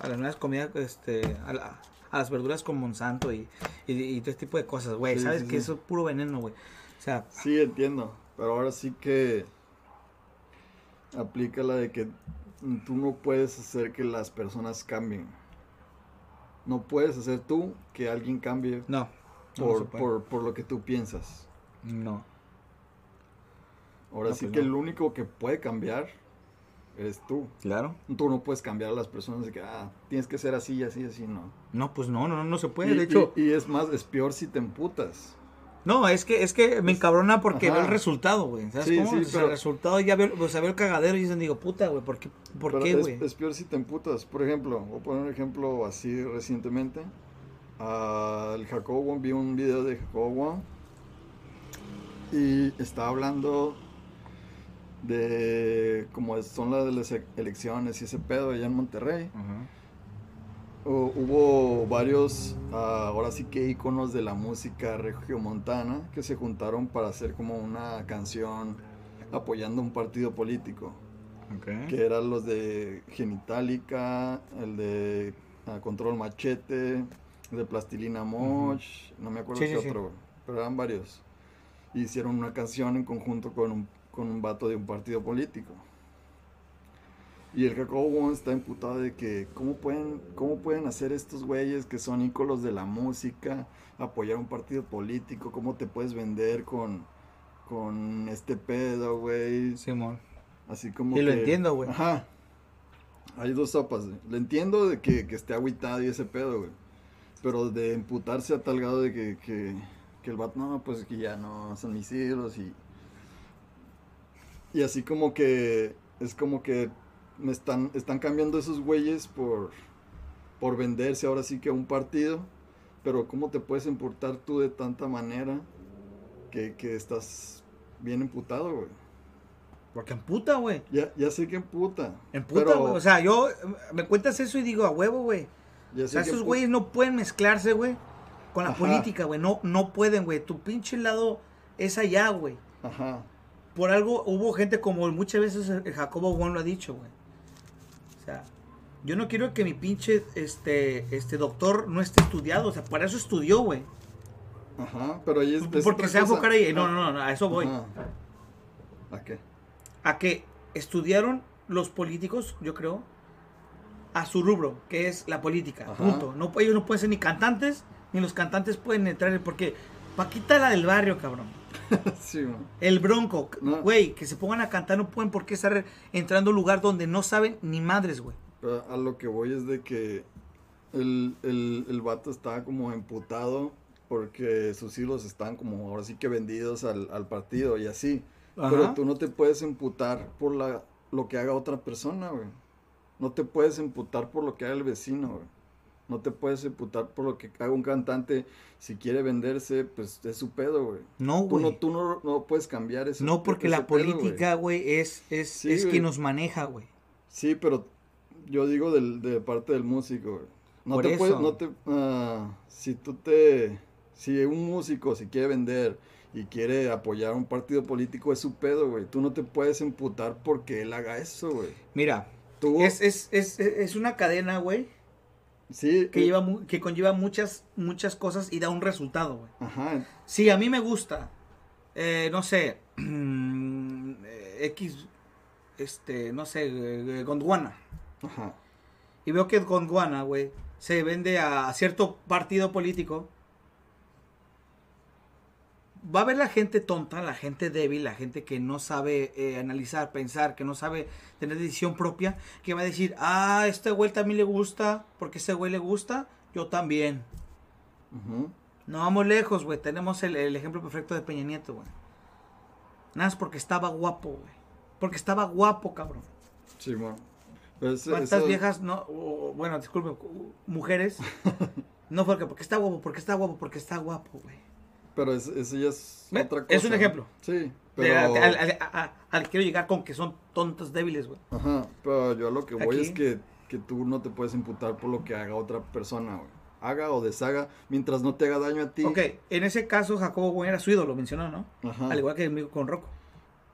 a las nuevas comidas, este, a, la- a las verduras con Monsanto y, y, y todo este tipo de cosas, güey. Sí, Sabes sí, que sí. eso es puro veneno, güey. O sea, Sí, entiendo. Pero ahora sí que aplica la de que tú no puedes hacer que las personas cambien. No puedes hacer tú que alguien cambie no. no por, por, por lo que tú piensas. No. Ahora No, sí pues que no. el único que puede cambiar eres tú. Claro. Tú no puedes cambiar a las personas de que ah, tienes que ser así, así, así, no. No, pues no, no, no se puede. y, de hecho, y- y es más, es peor si te emputas. No, es que, es que me encabrona porque Ajá. veo el resultado, güey. ¿Sabes Sí, cómo? sí, O sea, pero- el resultado ya veo, o sea, veo el cagadero y dicen, digo, puta, güey, ¿por qué, por Pero qué, es- güey? Es, peor si te emputas. Por ejemplo, voy a poner un ejemplo así recientemente. El Jacobo vi un video de Jacobo y estaba hablando de cómo son las de las e- elecciones y ese pedo allá en Monterrey. Ajá. Hu- Hubo varios, ah, ahora sí que iconos de la música regiomontana que se juntaron para hacer como una canción apoyando un partido político Ok. que eran los de Genitalica, el de ah, Control Machete, el de Plastilina Moch, no me acuerdo Sí, qué sí, sí. otro, pero eran varios. hicieron una canción en conjunto con un, con un vato de un partido político. Y el Jacobo Wong está imputado de que cómo pueden, cómo pueden hacer estos güeyes que son ícolos de la música, apoyar un partido político, cómo te puedes vender con, con este pedo, güey. Simón. Así como Y lo entiendo, güey. Ajá. Hay dos sopas. güey. Lo entiendo de que, que esté agüitado y ese pedo, güey. Pero de imputarse a tal grado de que, que, que el vato, no, pues que ya no son mis ídolos y... Y así como que... Es como que me están, están cambiando esos güeyes por, por venderse ahora sí que a un partido. Pero ¿cómo te puedes imputar tú de tanta manera que, que estás bien imputado, güey? Porque emputa, güey. Ya, ya sé que emputa. Emputa, pero güey. O sea, yo me cuentas eso y digo, a huevo, güey. ya O sea, esos emputa. güeyes no pueden mezclarse, güey, con la Ajá. política, güey. No, no pueden, güey. Tu pinche lado es allá, güey. Ajá. Por algo hubo gente como muchas veces el Jacobo Wong lo ha dicho, güey. O sea, yo no quiero que mi pinche este, este doctor no esté estudiado. O sea, para eso estudió, güey. Ajá. Pero ahí es. es Porque se va a enfocar ahí. No, no, no, no, a eso voy. Ajá. ¿A qué? A que estudiaron los políticos, yo creo, a su rubro, que es la política. Ajá. Punto. No, ellos no pueden ser ni cantantes, ni los cantantes pueden entrar. Porque Paquita la del barrio, cabrón. sí. El Bronco, No. güey, que se pongan a cantar no pueden por qué estar entrando a un lugar donde no saben ni madres, güey. A lo que voy es de que el, el, el vato estaba como emputado porque sus hilos están como ahora sí que vendidos al, al partido y así. Ajá. Pero tú no te puedes emputar por la, lo que haga otra persona, güey. No te puedes emputar por lo que haga el vecino, güey. No te puedes emputar por lo que haga un cantante. Si quiere venderse, pues es su pedo, güey. No, Tú güey. no, No, tú no, no puedes cambiar ese porque ese la pedo, política, güey, es, es, Sí, es quien nos maneja, güey. Sí, pero yo digo del, de parte del músico, güey. No Por te puedes, eso. no te, ah, si tú te, si un músico si quiere vender y quiere apoyar a un partido político es su pedo, güey. Tú no te puedes emputar porque él haga eso, güey. Mira, Tú, es, es, es, es una cadena, güey, sí, que, eh, lleva, que conlleva muchas, muchas cosas y da un resultado, güey. ajá, Si a mí me gusta, eh, no sé, X, este, no sé, eh, Gondwana. ajá, y veo que Gondwana, güey, se vende a cierto partido político, va a haber la gente tonta, la gente débil, la gente que no sabe eh, analizar, pensar, que no sabe tener decisión propia, que va a decir, ah, este güey también le gusta, porque este güey le gusta, yo también. No vamos lejos, güey, tenemos el, el ejemplo perfecto de Peña Nieto, güey. Nada más porque estaba guapo, güey. Porque estaba guapo, cabrón. sí. Pero ese- ¿Cuántas eso- viejas, no, o- bueno, disculpe, u- mujeres, no porque, porque está guapo, porque está guapo, porque está guapo, güey. Pero es- eso ya es Ve, otra cosa. es un ejemplo. Sí, De- pero... Al, quiero llegar con que son tontos débiles, güey. Ajá, pero yo a lo que voy Aquí. es que, que tú no te puedes imputar por lo que haga otra persona, güey. Haga o deshaga, mientras no te haga daño a ti. Ok, en ese caso Jacobo Güey era su ídolo, mencionó, ¿no? Ajá. Al igual que con Rocco.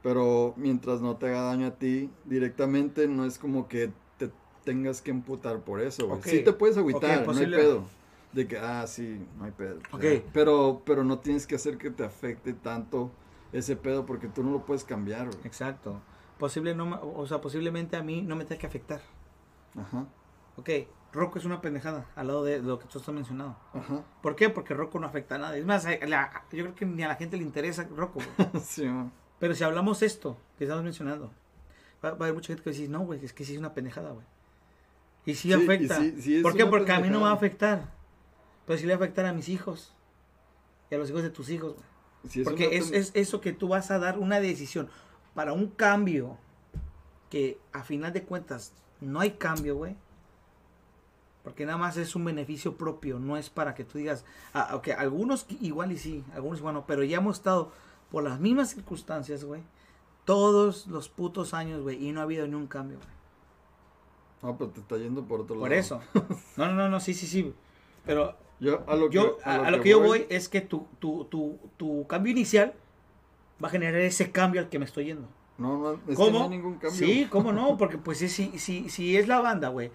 Pero mientras no te haga daño a ti directamente, no es como que te tengas que imputar por eso, güey. Ok. Sí te puedes agüitar, no hay pedo. De que, ah, sí, no hay pedo. Ok. Ya. Pero, pero no tienes que hacer que te afecte tanto ese pedo porque tú no lo puedes cambiar, güey. Exacto. Posible no, o sea, posiblemente a mí no me tenga que afectar. Ajá, Ok, Rocco es una pendejada al lado de lo que tú estás mencionando. ajá. ¿Por qué? Porque Rocco no afecta a nadie. Es más, la- yo creo que ni a la gente le interesa Rocco, sí, man. Pero si hablamos esto que estamos mencionando, va, va a haber mucha gente que decir, no, güey, es que sí es una pendejada, güey. Y sí, Sí, y afecta. sí- sí ¿Por qué? Porque a mí no me va a afectar. Pero sí le va a afectar a mis hijos. Y a los hijos de tus hijos, es Porque es, es eso que tú vas a dar una decisión para un cambio que a final de cuentas no hay cambio, güey. Porque nada más es un beneficio propio, no es para que tú digas, ah, ok, algunos igual y sí, algunos igual no, pero ya hemos estado por las mismas circunstancias, güey, todos los putos años, güey, y no ha habido ni un cambio, güey. No, pero te está yendo por otro lado. Por eso. No, no, no, no, sí, sí, sí. Pero Yo, a lo que, yo, a, a lo que yo voy es que tu, tu, tu, tu cambio inicial va a generar ese cambio al que me estoy yendo. No, no, es que ¿Cómo? no hay ningún cambio. Sí, ¿cómo no? Porque pues sí, sí, sí es la banda, güey.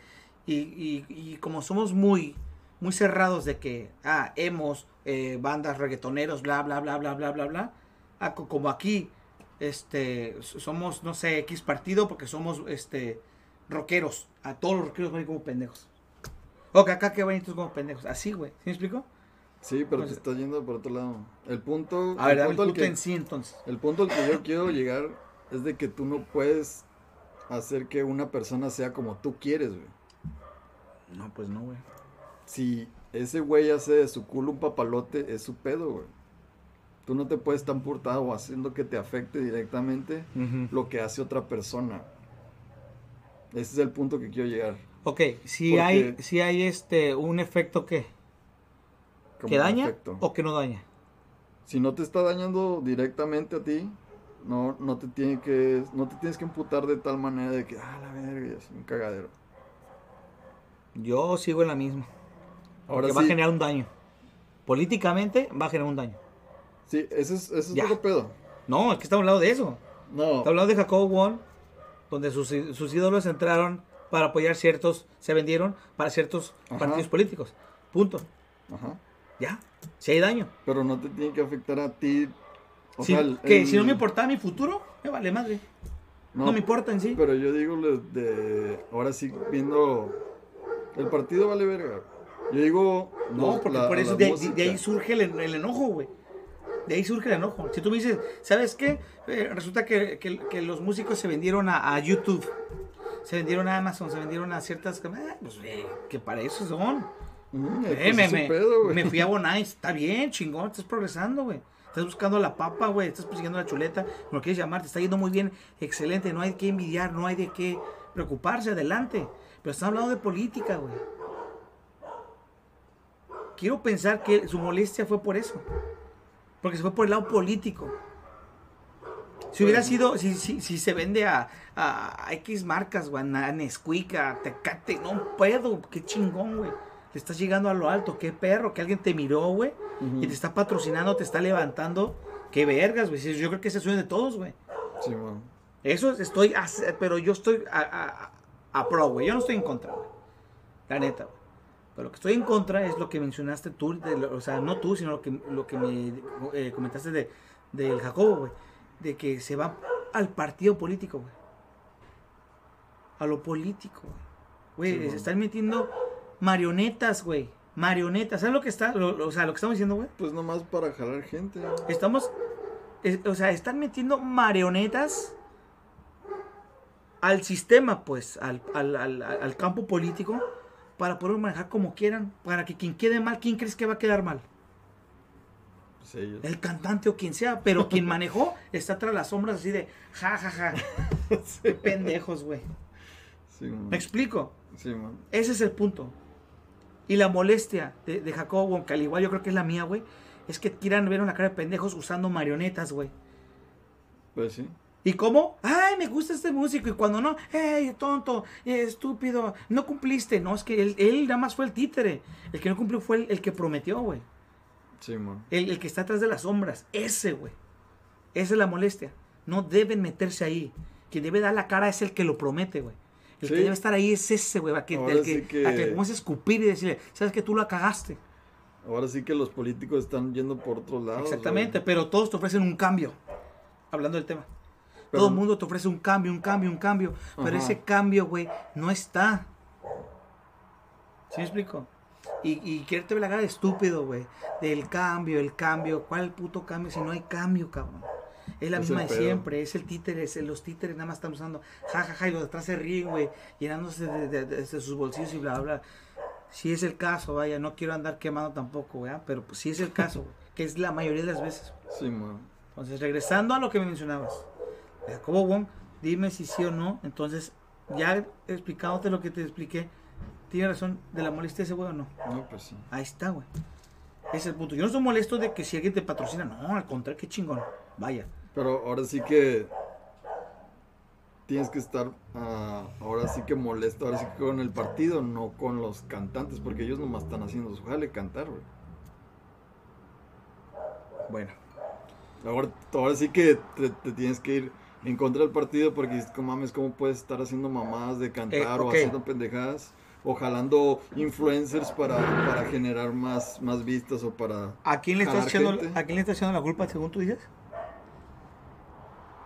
Y, y, y como somos muy, muy cerrados de que, ah, hemos, eh, bandas, reggaetoneros, bla, bla, bla, bla, bla, bla, bla. a co- como aquí, este, somos, no sé, X partido porque somos, este, rockeros. A todos los rockeros van como pendejos. O que acá que ir todos como pendejos. Así, güey. ¿Sí me explico? Sí, pero te Pues- estás yendo por otro lado. El punto, A ver, el dame el punto punto que- en sí entonces. El punto al que yo quiero llegar es de que tú no puedes hacer que una persona sea como tú quieres, güey. No, pues no, güey. Si ese güey hace de su culo un papalote, es su pedo, güey. Tú no te puedes estar purtado o haciendo que te afecte directamente lo que hace otra persona. Ese es el punto que quiero llegar. Ok, si Porque- hay, si hay este, un efecto que, que daña efecto. o que no daña. Si no te está dañando directamente a ti, no, no te tiene que, no te tienes que emputar de tal manera de que, ah, la verga, es un cagadero. Yo sigo en la misma. Ahora Porque va a generar un daño. Políticamente va a generar un daño. sí, ese es, ese es otro pedo. No, es que estamos hablando de eso. No, Estamos hablando de Jacobo Wong, donde sus, sus ídolos entraron para apoyar ciertos, se vendieron para ciertos Ajá. partidos políticos. Punto. ajá. Ya. Si hay daño. Pero no te tiene que afectar a ti. O Si, sea, el- que el- si no me importaba mi futuro, me vale madre. No, me importa en sí. Pero yo digo de, ahora sí viendo el partido vale verga. Yo digo No, los- porque la- por eso la de, ahí surge el, el enojo, güey. De ahí surge el enojo. Si tú me dices, ¿sabes qué? Eh, resulta que, que- que los músicos se vendieron a, a YouTube, se vendieron a Amazon, se vendieron a ciertas... ah, pues, eh, que para eso son. Mm, Eh, pues me, me- pedo, me fui a Bonais. Está bien, chingón, estás progresando, güey. Estás buscando la papa, güey. Estás persiguiendo la chuleta. Como lo quieres llamar, te está yendo muy bien. Excelente. No hay que envidiar, no hay de qué preocuparse. Adelante. Pero están hablando de política, güey. Quiero pensar que su molestia fue por eso. Porque se fue por el lado político. Si hubiera Pues, sido, si, si, si se vende a, a, a X marcas, güey, a Nesquik, a Tecate, no puedo, qué chingón, güey. Le estás llegando a lo alto, qué perro, que alguien te miró, güey, Ujú. y te está patrocinando, te está levantando. Qué vergas, güey. Yo creo que ese sueño de todos, güey. Sí, man. Eso es- estoy, a- pero yo estoy a, a- pro, güey. Yo no estoy en contra, güey. La neta, güey. Pero lo que estoy en contra es lo que mencionaste tú, de o sea, no tú, sino lo que, lo que me eh, comentaste de, del Jacobo, güey. De que se va al partido político, güey. A lo político, güey. Sí, Güey, se están metiendo marionetas, güey. Marionetas. ¿Sabes lo que está? lo- lo- o sea, lo que estamos diciendo, güey. Pues nomás para jalar gente. Estamos, es- o sea, están metiendo marionetas al sistema, pues, al, al- al- al campo político, para poder manejar como quieran, para que quien quede mal, ¿quién crees que va a quedar mal? Pues ellos. El cantante o quien sea, pero quien manejó está tras las sombras así de, ja, ja, ja. Qué pendejos, güey. Sí, man. ¿Me explico? Sí, man. Ese es el punto. Y la molestia de, de Jacobo, que al igual yo creo que es la mía, güey, es que quieran ver una cara de pendejos usando marionetas, güey. Pues sí. ¿Y cómo? Ay, me gusta este músico. Y cuando no, hey, tonto, estúpido, no cumpliste. No, es que él, él nada más fue el títere. El que no cumplió fue el, el que prometió, güey. Sí, man. El, el que está atrás de las sombras. Ese, güey. Esa es la molestia. No deben meterse ahí. Quien debe dar la cara es el que lo promete, güey. El Sí. que debe estar ahí es ese, güey. A el que, sí que- a que le comiences a escupir y decirle, sabes que tú la cagaste. Ahora sí que los políticos están yendo por otros lados. Exactamente, güey. pero todos te ofrecen un cambio. Hablando del tema. Pero- Todo el mundo te ofrece un cambio, un cambio, un cambio. Pero ese cambio, güey, no está. ¿Sí me explico? Y, y quererte ver la cara de estúpido, güey. Del cambio, el cambio. ¿Cuál puto cambio si no hay cambio, cabrón? Es la Es misma de pedo. siempre, es el títere, es el- los títeres nada más están usando jajaja y los de atrás se ríen, güey, llenándose de, de- de- sus bolsillos y bla, bla, bla. Si es el caso, vaya, no quiero andar quemando tampoco, güey, pero pues si es el caso, güey, que es la mayoría de las veces. Sí, man. Entonces, regresando a lo que me mencionabas, de Jacobo Wong, dime si sí o no. Entonces, ya explicándote lo que te expliqué, ¿tiene razón de la molestia ese güey o no? No, pues sí. Ahí está, güey. Ese es el punto. Yo no estoy molesto de que si alguien te patrocina, no, al contrario, qué chingón. Vaya. Pero ahora sí que tienes que estar, ah, ahora sí que molesto, ahora sí que con el partido, no con los cantantes, porque ellos nomás están haciendo su jale cantar, güey. Bueno. Ahora, ahora sí que te, te tienes que ir en contra del partido porque dices, "¿Cómo mames, ¿cómo puedes estar haciendo mamadas de cantar Eh, o haciendo pendejadas? O jalando influencers para, para generar más, más vistas o para... ¿A quién le estás echando. ¿a quién le estás echando la culpa según tú dices?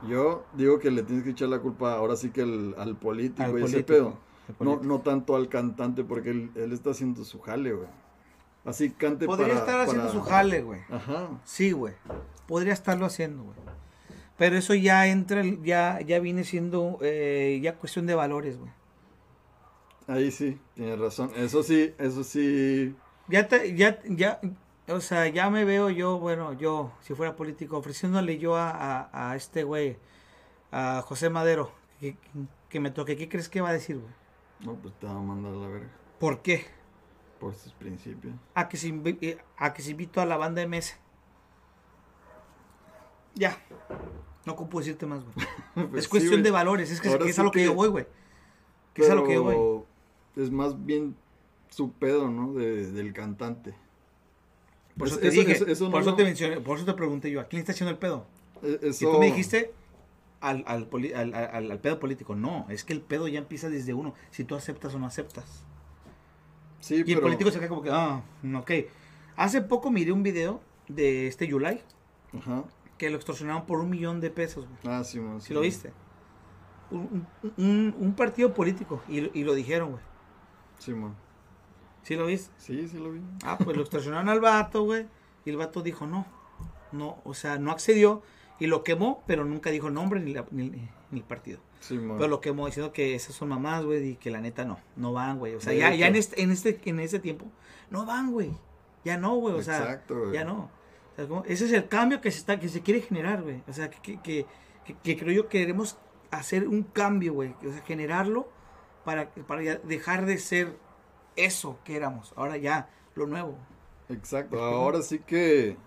Yo digo que le tienes que echar la culpa ahora sí que el- al político Al y ese pedo. No, no tanto al cantante porque él, él está haciendo su jale, güey. Así cante Podría para... estar haciendo para- su jale, güey. Ajá. Sí, güey. Podría estarlo haciendo, güey. Pero eso ya entra, ya, ya viene siendo eh, ya cuestión de valores, güey. Ahí sí, tienes razón. Eso sí, eso sí. Ya, te- ya, ya, o sea, ya me veo yo, bueno, yo, si fuera político, ofreciéndole yo a, a, a este güey, a José Madero, que, que me toque. ¿Qué crees que va a decir, güey? No, pues te va a mandar a la verga. ¿Por qué? Por sus principios. A que se, eh, a que se invito a la banda MS. Ya. No ocupo decirte más, güey. Pues es cuestión de valores, es que es a lo que, que- yo voy, güey. Que es a lo que yo voy. Es más bien su pedo, ¿no? De- del cantante. Por eso Es- te eso- dije, eso- por eso te mencioné, por eso te pregunté yo, ¿a quién le está echando el pedo? E-. Si tú me dijiste al, al, poli- al- al- al pedo político, no, es que el pedo ya empieza desde uno, si tú aceptas o no aceptas. Sí, Y el pero... político se queda como que, ah, ok. Hace poco miré un video de este Yulai Ajá. que lo extorsionaron por un millón de pesos, güey. Ah, sí, man, ¿Sí lo viste? Un, un- partido político, y, y lo dijeron, güey. Sí, man. ¿Sí lo viste? Sí, sí lo vi. Ah, pues lo extorsionaron al vato, güey. Y el vato dijo no. No, o sea, no accedió y lo quemó, pero nunca dijo nombre ni, la- ni, ni el partido. Sí. Pero lo quemó diciendo que esas son mamás, güey, y que la neta no, no van, güey. O sea, De ya, ya en este, en este, en ese tiempo, no van, güey. Ya no, güey, o sea, Exacto, ya no. O sea, como- ese es el cambio que se está, que se quiere generar, güey. O sea, que, que, que, creo yo que queremos hacer un cambio, güey. O sea, generarlo para, para dejar de ser eso que éramos. Ahora ya, lo nuevo. Exacto, ahora sí que,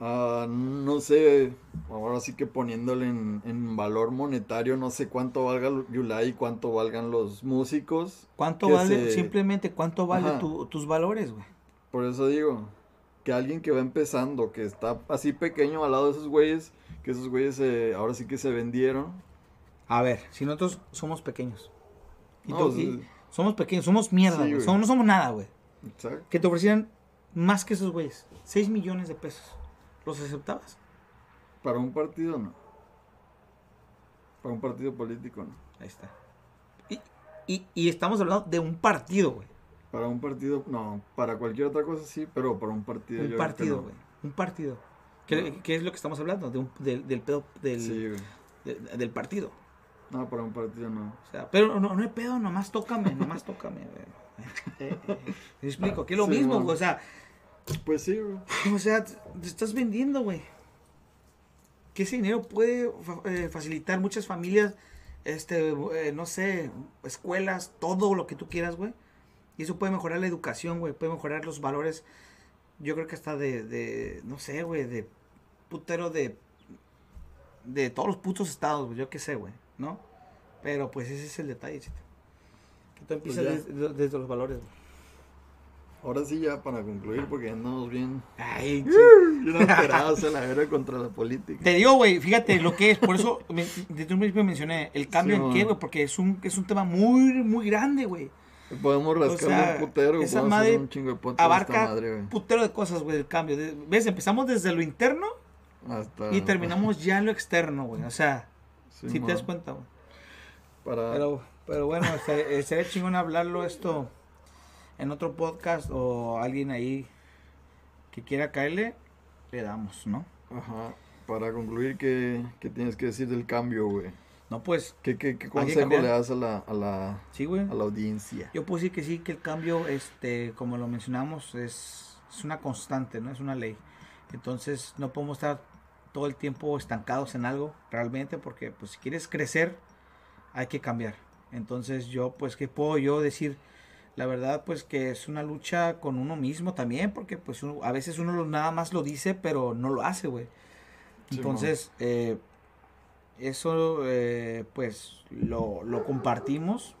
ah, no sé, ahora sí que poniéndole en, en valor monetario, no sé cuánto valga Yulai cuánto valgan los músicos. ¿Cuánto vale, se- simplemente cuánto vale tu- tus valores, güey? Por eso digo, que alguien que va empezando, que está así pequeño al lado de esos güeyes, que esos güeyes eh, ahora sí que se vendieron. A ver, si nosotros somos pequeños. Y No, tú- sí. y somos pequeños, somos mierda, güey. no somos nada, güey. Exacto. Que te ofrecieran más que esos güeyes. 6 millones de pesos. ¿Los aceptabas? Para un partido no. Para un partido político no. Ahí está. Y, y, y estamos hablando de un partido, güey. Para un partido, no. Para cualquier otra cosa sí, pero para un partido Un partido, no. güey. Un partido. ¿Qué, qué es lo que estamos hablando? De un- del, del pedo del, Sí, güey. de- del partido. No, para un partido no. O sea, pero no, no hay pedo, nomás tócame, nomás tócame. güey. Eh, eh, ¿Me explico? Aquí es lo Sí, mismo, güey. O sea, Pues sí, güey. o sea, te te estás vendiendo, güey. Que ese dinero puede eh, facilitar muchas familias, este, eh, no sé, escuelas, todo lo que tú quieras, güey. Y eso puede mejorar la educación, güey. Puede mejorar los valores. Yo creo que hasta de, de no sé, güey, de putero de, de todos los putos estados, güey. Yo qué sé, güey, ¿no? Pero pues ese es el detalle, chito. Que tú empiezas Pues desde, desde los valores, güey. Ahora sí ya para concluir, porque andamos bien, Ay, bien alterados a la vera contra la política. Te digo, güey, fíjate lo que es, por eso me- desde un principio mencioné el cambio Sí, en qué, güey, porque es un, es un tema muy, muy grande, güey. Podemos rascarle sea, un putero, esa madre hacer un chingo de Abarca madre, güey. putero de cosas, güey, el cambio. De- ¿Ves? Empezamos desde lo interno Hasta, y terminamos ya en lo externo, güey. O sea, Sí, si te das cuenta, güey. Para... Pero, pero bueno, se- eh, sería chingón hablarlo esto en otro podcast o alguien ahí que quiera caerle, le damos, ¿no? Ajá. Para concluir, ¿qué, qué tienes que decir del cambio, güey? No, pues, ¿Qué, qué, qué consejo le das a la, a la, sí, a la audiencia? Yo puedo decir que sí, que el cambio, este, como lo mencionamos, es, es una constante, ¿no? Es una ley. Entonces no podemos estar todo el tiempo estancados en algo realmente, porque pues si quieres crecer, hay que cambiar. Entonces yo, pues, ¿qué puedo yo decir? La verdad, pues que es una lucha con uno mismo también, porque pues uno- a veces uno lo- nada más lo dice, pero no lo hace, güey. Sí, Entonces, eh, eso eh, pues lo, lo compartimos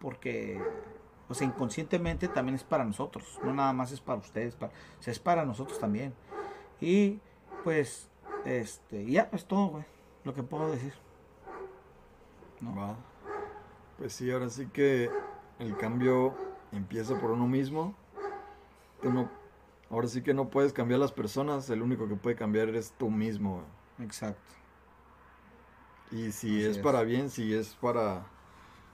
porque, o sea, inconscientemente también es para nosotros, no nada más es para ustedes, para, o sea, es para nosotros también. Y pues, este, ya es todo, güey, lo que puedo decir. ¿no? Va. Pues sí, ahora sí que el cambio empieza por uno mismo. Tú no- ahora sí que no puedes cambiar las personas, el único que puede cambiar eres tú mismo. güey. Exacto. Y si es, es. para bien, si es para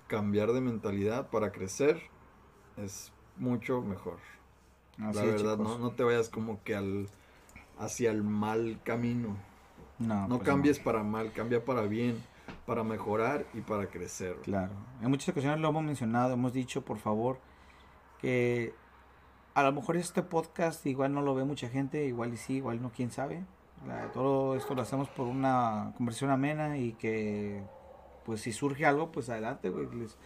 cambiar de mentalidad, para crecer, es mucho mejor. Así la es, verdad, no, no te vayas como que al hacia el mal camino. No, No pues cambies para mal, cambia para bien, para mejorar y para crecer. Claro. En muchas ocasiones lo hemos mencionado, hemos dicho, por favor, que a lo mejor este podcast igual no lo ve mucha gente, igual y sí, igual no, quién sabe. La- todo esto lo hacemos por una conversación amena y que, pues si surge algo, pues adelante, les,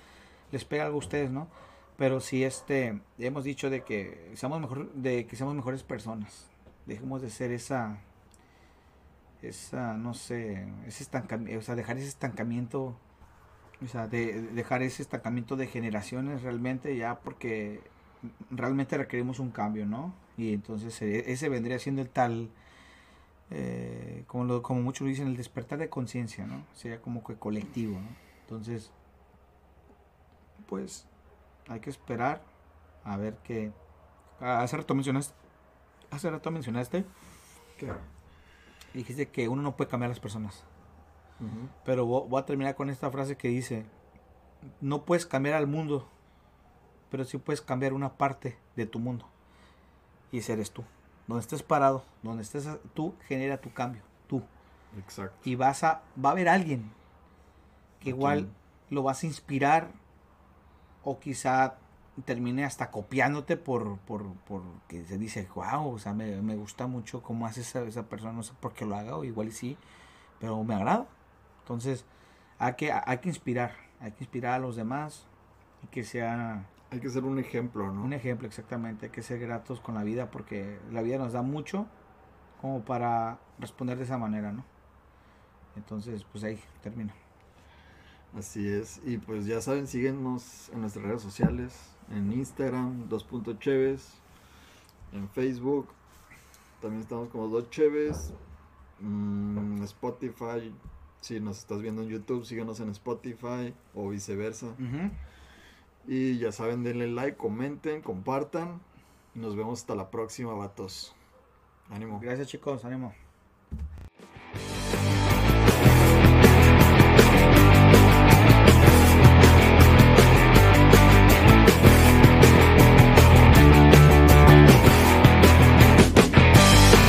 les pega algo a ustedes, ¿no? Pero sí, este, hemos dicho de que seamos mejor, de que seamos mejores personas. Dejemos de ser esa, esa, no sé, ese estancamiento, o sea, dejar ese estancamiento o sea, de, de dejar ese estancamiento de generaciones realmente ya porque realmente requerimos un cambio, ¿no? Y entonces eh, ese vendría siendo el tal, eh, como, lo, como muchos dicen, el despertar de conciencia, ¿no? Sería como que colectivo, ¿no? Entonces, pues hay que esperar a ver qué... Hace rato mencionaste, hace rato mencionaste, ¿Qué? dijiste que uno no puede cambiar a las personas. Ujú. Pero vo- voy a terminar con esta frase que dice, no puedes cambiar al mundo, pero sí puedes cambiar una parte de tu mundo. Y ese eres tú. Donde estés parado, donde estés tú, genera tu cambio, tú. Exacto. Y vas a, va a haber alguien que ¿A igual quién? lo vas a inspirar o quizá termine hasta copiándote por, por, por que se dice, wow, o sea, me, me gusta mucho cómo hace esa, esa persona, no sé por qué lo haga, o igual y sí, pero me agrada. Entonces, hay que, hay que inspirar, hay que inspirar a los demás y que sea Hay que ser un ejemplo, ¿no? un ejemplo exactamente, hay que ser gratos con la vida porque la vida nos da mucho como para responder de esa manera, ¿no? Entonces, pues ahí termino. Así es. Y pues ya saben, síguenos en nuestras redes sociales, en Instagram, 2.cheves, en Facebook, también estamos como dos cheves, mm, Spotify, si nos estás viendo en YouTube, síguenos en Spotify o viceversa. Y ya saben, denle like, comenten, compartan. Y nos vemos hasta la próxima, vatos. Ánimo. Gracias chicos, ánimo.